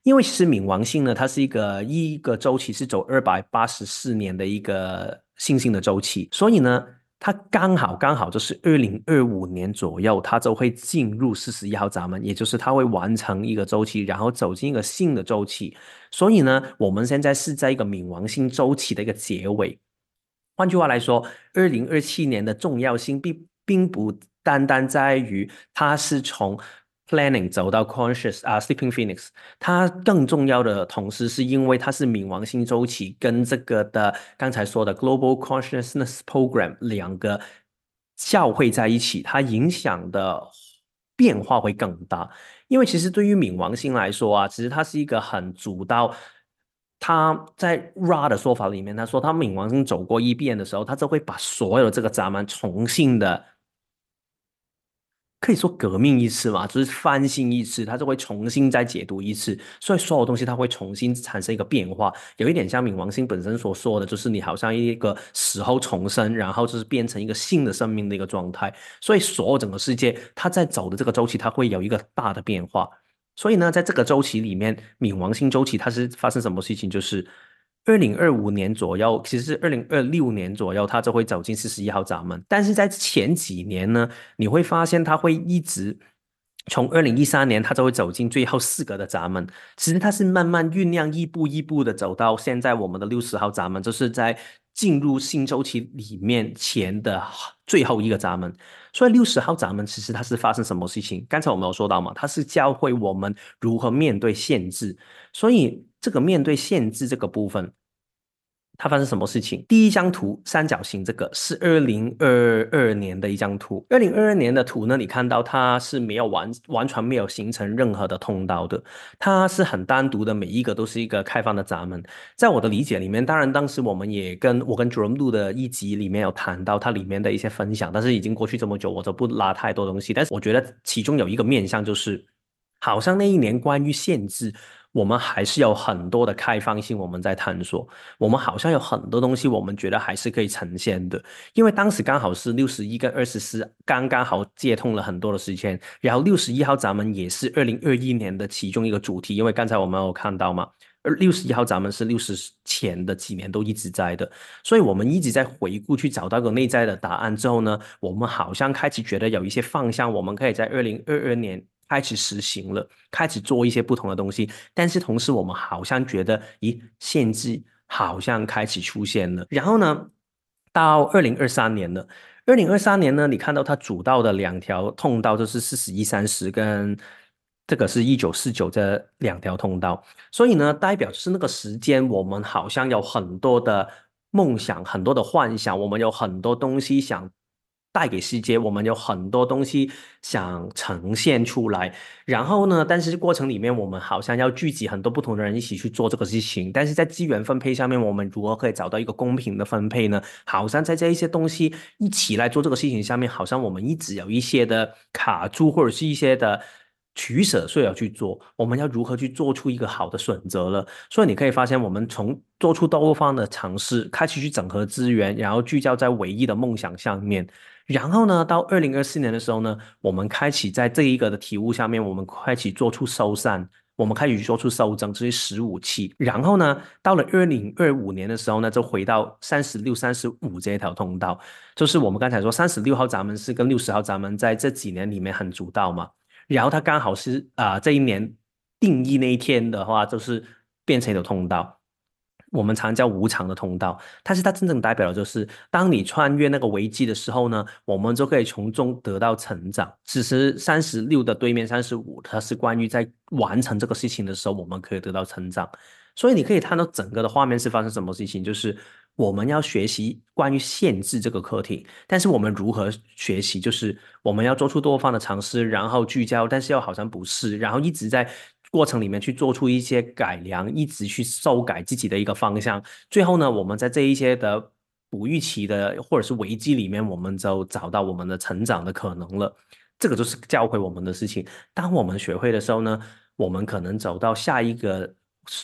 因为其实冥王星呢，它是一个一个周期是走二百八十四年的一个星星的周期，所以呢，它刚好刚好就是二零二五年左右，它就会进入四十一号闸门，也就是它会完成一个周期，然后走进一个新的周期。所以呢，我们现在是在一个冥王星周期的一个结尾。换句话来说，二零二七年的重要性并并不。单单在于它是从 planning 走到 conscious 啊 sleeping phoenix，它更重要的同时是因为它是冥王星周期跟这个的刚才说的 global consciousness program 两个交汇在一起，它影响的变化会更大。因为其实对于冥王星来说啊，其实它是一个很主导。他在 Ra 的说法里面，他说他冥王星走过一遍的时候，他就会把所有的这个闸门重新的。可以说革命一次嘛，就是翻新一次，它就会重新再解读一次，所以所有东西它会重新产生一个变化，有一点像冥王星本身所说的，就是你好像一个死后重生，然后就是变成一个新的生命的一个状态，所以所有整个世界它在走的这个周期，它会有一个大的变化。所以呢，在这个周期里面，冥王星周期它是发生什么事情？就是二零二五年左右，其实是二零二六年左右，它就会走进四十一号闸门。但是在前几年呢，你会发现它会一直。从二零一三年，它就会走进最后四个的闸门。其实它是慢慢酝酿，一步一步的走到现在我们的六十号闸门，就是在进入新周期里面前的最后一个闸门。所以六十号闸门其实它是发生什么事情？刚才我们有说到嘛，它是教会我们如何面对限制。所以这个面对限制这个部分。它发生什么事情？第一张图三角形，这个是二零二二年的一张图。二零二二年的图呢，你看到它是没有完完全没有形成任何的通道的，它是很单独的，每一个都是一个开放的闸门。在我的理解里面，当然当时我们也跟我跟 Jerome 录的一集里面有谈到它里面的一些分享，但是已经过去这么久，我就不拉太多东西。但是我觉得其中有一个面向就是，好像那一年关于限制。我们还是有很多的开放性，我们在探索。我们好像有很多东西，我们觉得还是可以呈现的。因为当时刚好是六十一跟二十四刚刚好接通了很多的时间，然后六十一号咱们也是二零二一年的其中一个主题。因为刚才我们有看到嘛，而六十一号咱们是六十前的几年都一直在的，所以我们一直在回顾去找到个内在的答案之后呢，我们好像开始觉得有一些方向，我们可以在二零二二年。开始实行了，开始做一些不同的东西，但是同时我们好像觉得，咦，限制好像开始出现了。然后呢，到二零二三年了，二零二三年呢，你看到它主道的两条通道就是四十一三十跟这个是一九四九这两条通道，所以呢，代表是那个时间，我们好像有很多的梦想，很多的幻想，我们有很多东西想。带给世界，我们有很多东西想呈现出来，然后呢，但是过程里面，我们好像要聚集很多不同的人一起去做这个事情，但是在资源分配上面，我们如何可以找到一个公平的分配呢？好像在这一些东西一起来做这个事情上面，好像我们一直有一些的卡住，或者是一些的。取舍，所以要去做。我们要如何去做出一个好的选择了？所以你可以发现，我们从做出多方的尝试，开始去整合资源，然后聚焦在唯一的梦想上面。然后呢，到二零二四年的时候呢，我们开启在这一个的体悟下面，我们开启做出收散，我们开始做出收整这些十五期。然后呢，到了二零二五年的时候呢，就回到三十六、三十五这一条通道，就是我们刚才说三十六号闸门是跟六十号闸门在这几年里面很主导嘛。然后它刚好是啊，这一年定义那一天的话，就是变成一条通道，我们常叫无常的通道。但是它真正代表的就是，当你穿越那个危机的时候呢，我们就可以从中得到成长。此时三十六的对面三十五，它是关于在完成这个事情的时候，我们可以得到成长。所以你可以看到整个的画面是发生什么事情，就是。我们要学习关于限制这个课题，但是我们如何学习？就是我们要做出多方的尝试，然后聚焦，但是又好像不是，然后一直在过程里面去做出一些改良，一直去修改自己的一个方向。最后呢，我们在这一些的不预期的或者是危机里面，我们就找到我们的成长的可能了。这个就是教会我们的事情。当我们学会的时候呢，我们可能走到下一个。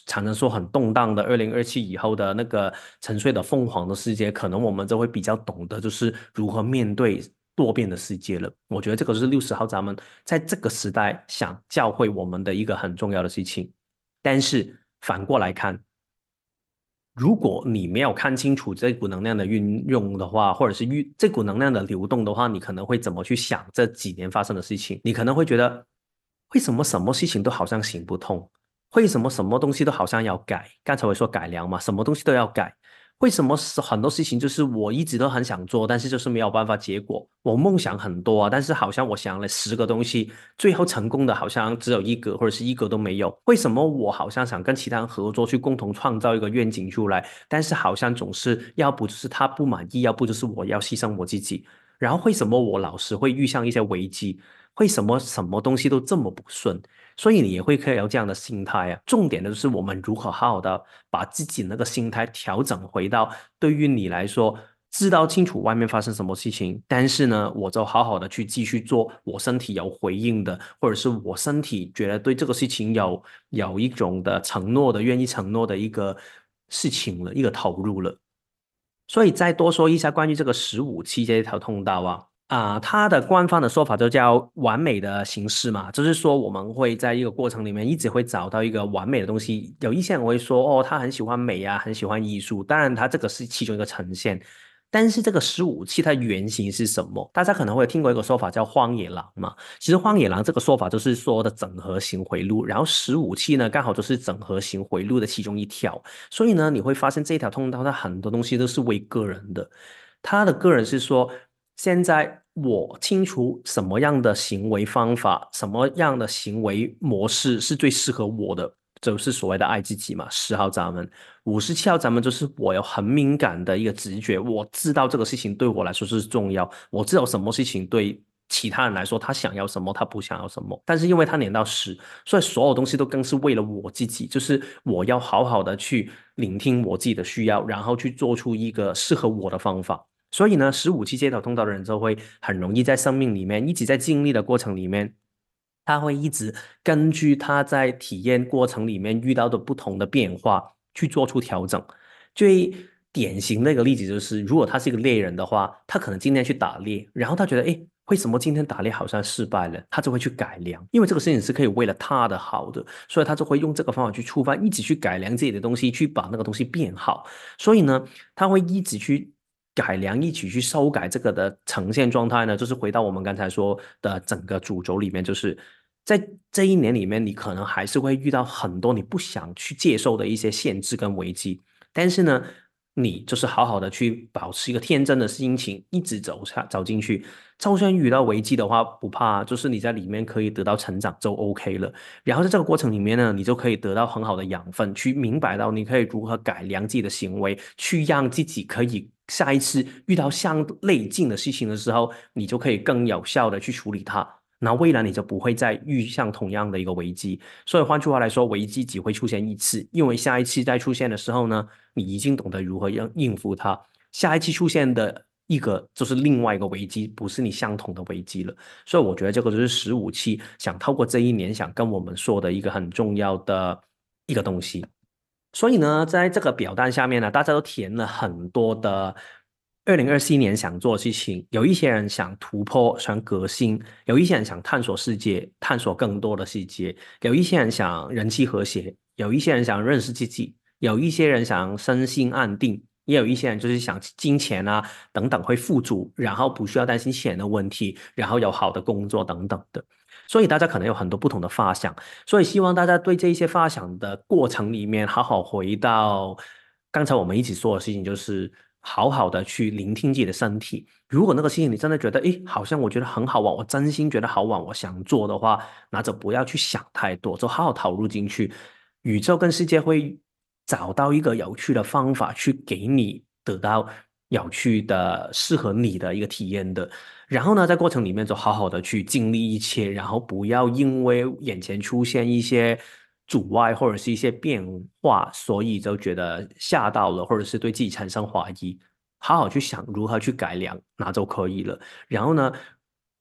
常常说很动荡的二零二七以后的那个沉睡的凤凰的世界，可能我们就会比较懂得，就是如何面对多变的世界了。我觉得这个是六十号闸门在这个时代想教会我们的一个很重要的事情。但是反过来看，如果你没有看清楚这股能量的运用的话，或者是运这股能量的流动的话，你可能会怎么去想这几年发生的事情？你可能会觉得，为什么什么事情都好像行不通？为什么什么东西都好像要改？刚才我说改良嘛，什么东西都要改。为什么是很多事情就是我一直都很想做，但是就是没有办法结果？我梦想很多啊，但是好像我想了十个东西，最后成功的好像只有一个或者是一个都没有。为什么我好像想跟其他人合作去共同创造一个愿景出来，但是好像总是要不就是他不满意，要不就是我要牺牲我自己。然后为什么我老是会遇上一些危机？为什么什么东西都这么不顺？所以你也会可以有这样的心态啊。重点的就是我们如何好好的把自己那个心态调整回到对于你来说，知道清楚外面发生什么事情，但是呢，我就好好的去继续做我身体有回应的，或者是我身体觉得对这个事情有有一种的承诺的，愿意承诺的一个事情了，一个投入了。所以再多说一下关于这个十五期这一条通道啊。啊，它的官方的说法就叫完美的形式嘛，就是说我们会在一个过程里面一直会找到一个完美的东西。有一些人会说，哦，他很喜欢美呀，很喜欢艺术，当然他这个是其中一个呈现。但是这个十五期它原型是什么？大家可能会听过一个说法叫荒野狼嘛。其实荒野狼这个说法就是说的整合型回路，然后十五期呢刚好就是整合型回路的其中一条。所以呢，你会发现这一条通道它很多东西都是为个人的。他的个人是说，现在我清楚什么样的行为方法，什么样的行为模式是最适合我的。就是所谓的爱自己嘛，十号闸门，五十七号闸门就是我有很敏感的一个直觉，我知道这个事情对我来说是重要，我知道什么事情对其他人来说他想要什么，他不想要什么，但是因为他连到十，所以所有东西都更是为了我自己，就是我要好好的去聆听我自己的需要，然后去做出一个适合我的方法。所以呢，十五期街头通道的人就会很容易在生命里面一直在经历的过程里面。他会一直根据他在体验过程里面遇到的不同的变化去做出调整。最典型的一个例子就是，如果他是一个猎人的话，他可能今天去打猎，然后他觉得，哎，为什么今天打猎好像失败了？他就会去改良，因为这个事情是可以为了他的好的，所以他就会用这个方法去触发，一直去改良自己的东西，去把那个东西变好。所以呢，他会一直去改良，一起去修改这个的呈现状态呢，就是回到我们刚才说的整个主轴里面，就是。在这一年里面，你可能还是会遇到很多你不想去接受的一些限制跟危机，但是呢，你就是好好的去保持一个天真的心情，一直走下走进去。就算遇到危机的话，不怕，就是你在里面可以得到成长就 OK 了。然后在这个过程里面呢，你就可以得到很好的养分，去明白到你可以如何改良自己的行为，去让自己可以下一次遇到相类近的事情的时候，你就可以更有效的去处理它。那未来你就不会再遇上同样的一个危机，所以换句话来说，危机只会出现一次，因为下一次再出现的时候呢，你已经懂得如何应应付它。下一次出现的一个就是另外一个危机，不是你相同的危机了。所以我觉得这个就是十五期想透过这一年想跟我们说的一个很重要的一个东西。所以呢，在这个表单下面呢，大家都填了很多的。二零二四年想做的事情，有一些人想突破、想革新，有一些人想探索世界、探索更多的世界，有一些人想人际和谐，有一些人想认识自己，有一些人想身心安定，也有一些人就是想金钱啊等等会富足，然后不需要担心钱的问题，然后有好的工作等等的。所以大家可能有很多不同的发想，所以希望大家对这一些发想的过程里面，好好回到刚才我们一起说的事情，就是。好好的去聆听自己的身体。如果那个事情你真的觉得，诶，好像我觉得很好玩，我真心觉得好玩，我想做的话，那就不要去想太多，就好好投入进去。宇宙跟世界会找到一个有趣的方法去给你得到有趣的、适合你的一个体验的。然后呢，在过程里面就好好的去经历一切，然后不要因为眼前出现一些。阻碍或者是一些变化，所以就觉得吓到了，或者是对自己产生怀疑，好好去想如何去改良，那就可以了。然后呢，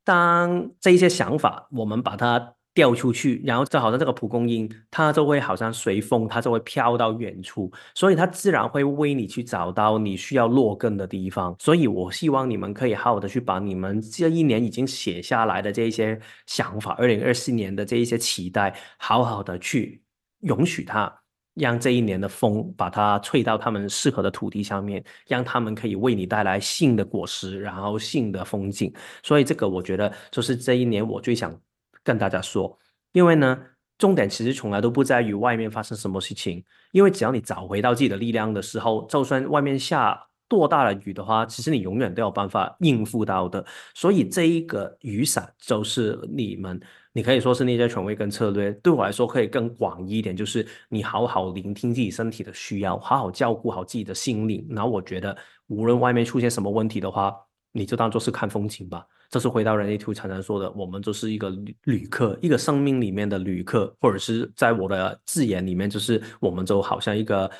当这一些想法我们把它掉出去，然后就好像这个蒲公英，它就会好像随风，它就会飘到远处，所以它自然会为你去找到你需要落根的地方。所以我希望你们可以好好的去把你们这一年已经写下来的这一些想法，二零二四年的这一些期待，好好的去。允许它，让这一年的风把它吹到他们适合的土地上面，让他们可以为你带来新的果实，然后新的风景。所以这个我觉得就是这一年我最想跟大家说，因为呢，重点其实从来都不在于外面发生什么事情，因为只要你找回到自己的力量的时候，就算外面下多大的雨的话，其实你永远都有办法应付到的。所以这一个雨伞就是你们。你可以说是那些权威跟策略，对我来说可以更广一点，就是你好好聆听自己身体的需要，好好照顾好自己的心灵。然后我觉得，无论外面出现什么问题的话，你就当做是看风景吧。这是回到人类图常常说的，我们就是一个旅旅客，一个生命里面的旅客，或者是在我的字眼里面，就是我们就好像一个。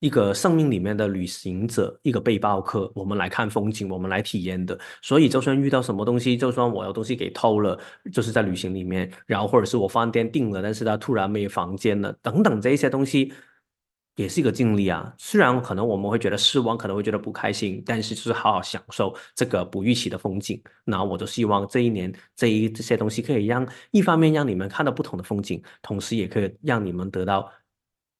一个生命里面的旅行者，一个背包客，我们来看风景，我们来体验的。所以，就算遇到什么东西，就算我有东西给偷了，就是在旅行里面，然后或者是我饭店订了，但是他突然没房间了，等等这一些东西，也是一个经历啊。虽然可能我们会觉得失望，可能会觉得不开心，但是就是好好享受这个不预期的风景。那我就希望这一年这一这些东西可以让一方面让你们看到不同的风景，同时也可以让你们得到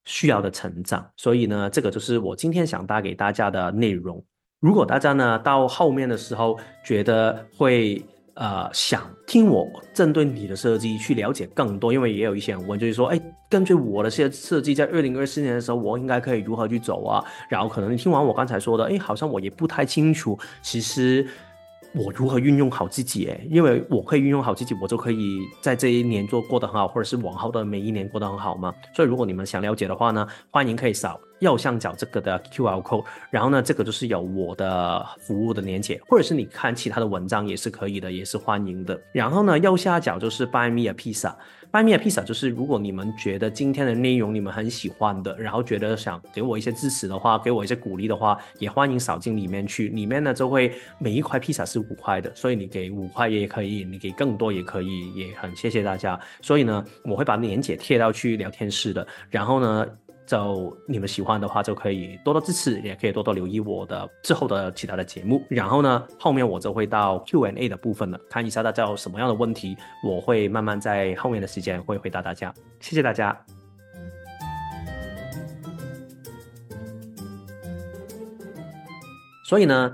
需要的成长。所以呢，这个就是我今天想带给大家的内容。如果大家呢到后面的时候觉得会。呃，想听我针对你的设计去了解更多，因为也有一些人问，就是说，哎，根据我的设设计，在二零二四年的时候，我应该可以如何去走啊？然后可能听完我刚才说的，哎，好像我也不太清楚，其实。我如何运用好自己？诶，因为我可以运用好自己，我就可以在这一年做过得很好，或者是往后的每一年过得很好嘛？所以如果你们想了解的话呢，欢迎可以扫右上角这个的 QR code，然后呢，这个就是有我的服务的连接，或者是你看其他的文章也是可以的，也是欢迎的。然后呢，右下角就是 Buy Me a Pizza。外面的披萨就是，如果你们觉得今天的内容你们很喜欢的，然后觉得想给我一些支持的话，给我一些鼓励的话，也欢迎扫进里面去。里面呢就会每一块披萨是五块的，所以你给五块也可以，你给更多也可以，也很谢谢大家。所以呢，我会把链接贴到去聊天室的，然后呢。就你们喜欢的话，就可以多多支持，也可以多多留意我的之后的其他的节目。然后呢，后面我就会到 Q&A 的部分了，看一下大家有什么样的问题，我会慢慢在后面的时间会回答大家。谢谢大家。所以呢，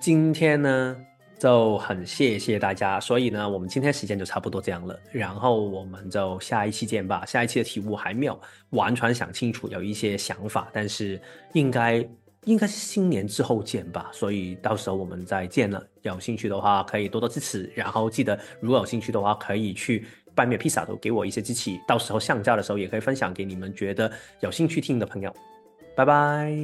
今天呢。就很谢谢大家，所以呢，我们今天时间就差不多这样了，然后我们就下一期见吧。下一期的题目还没有完全想清楚，有一些想法，但是应该应该是新年之后见吧，所以到时候我们再见了。有兴趣的话可以多多支持，然后记得如果有兴趣的话可以去半面披萨都给我一些支持，到时候上架的时候也可以分享给你们觉得有兴趣听的朋友。拜拜。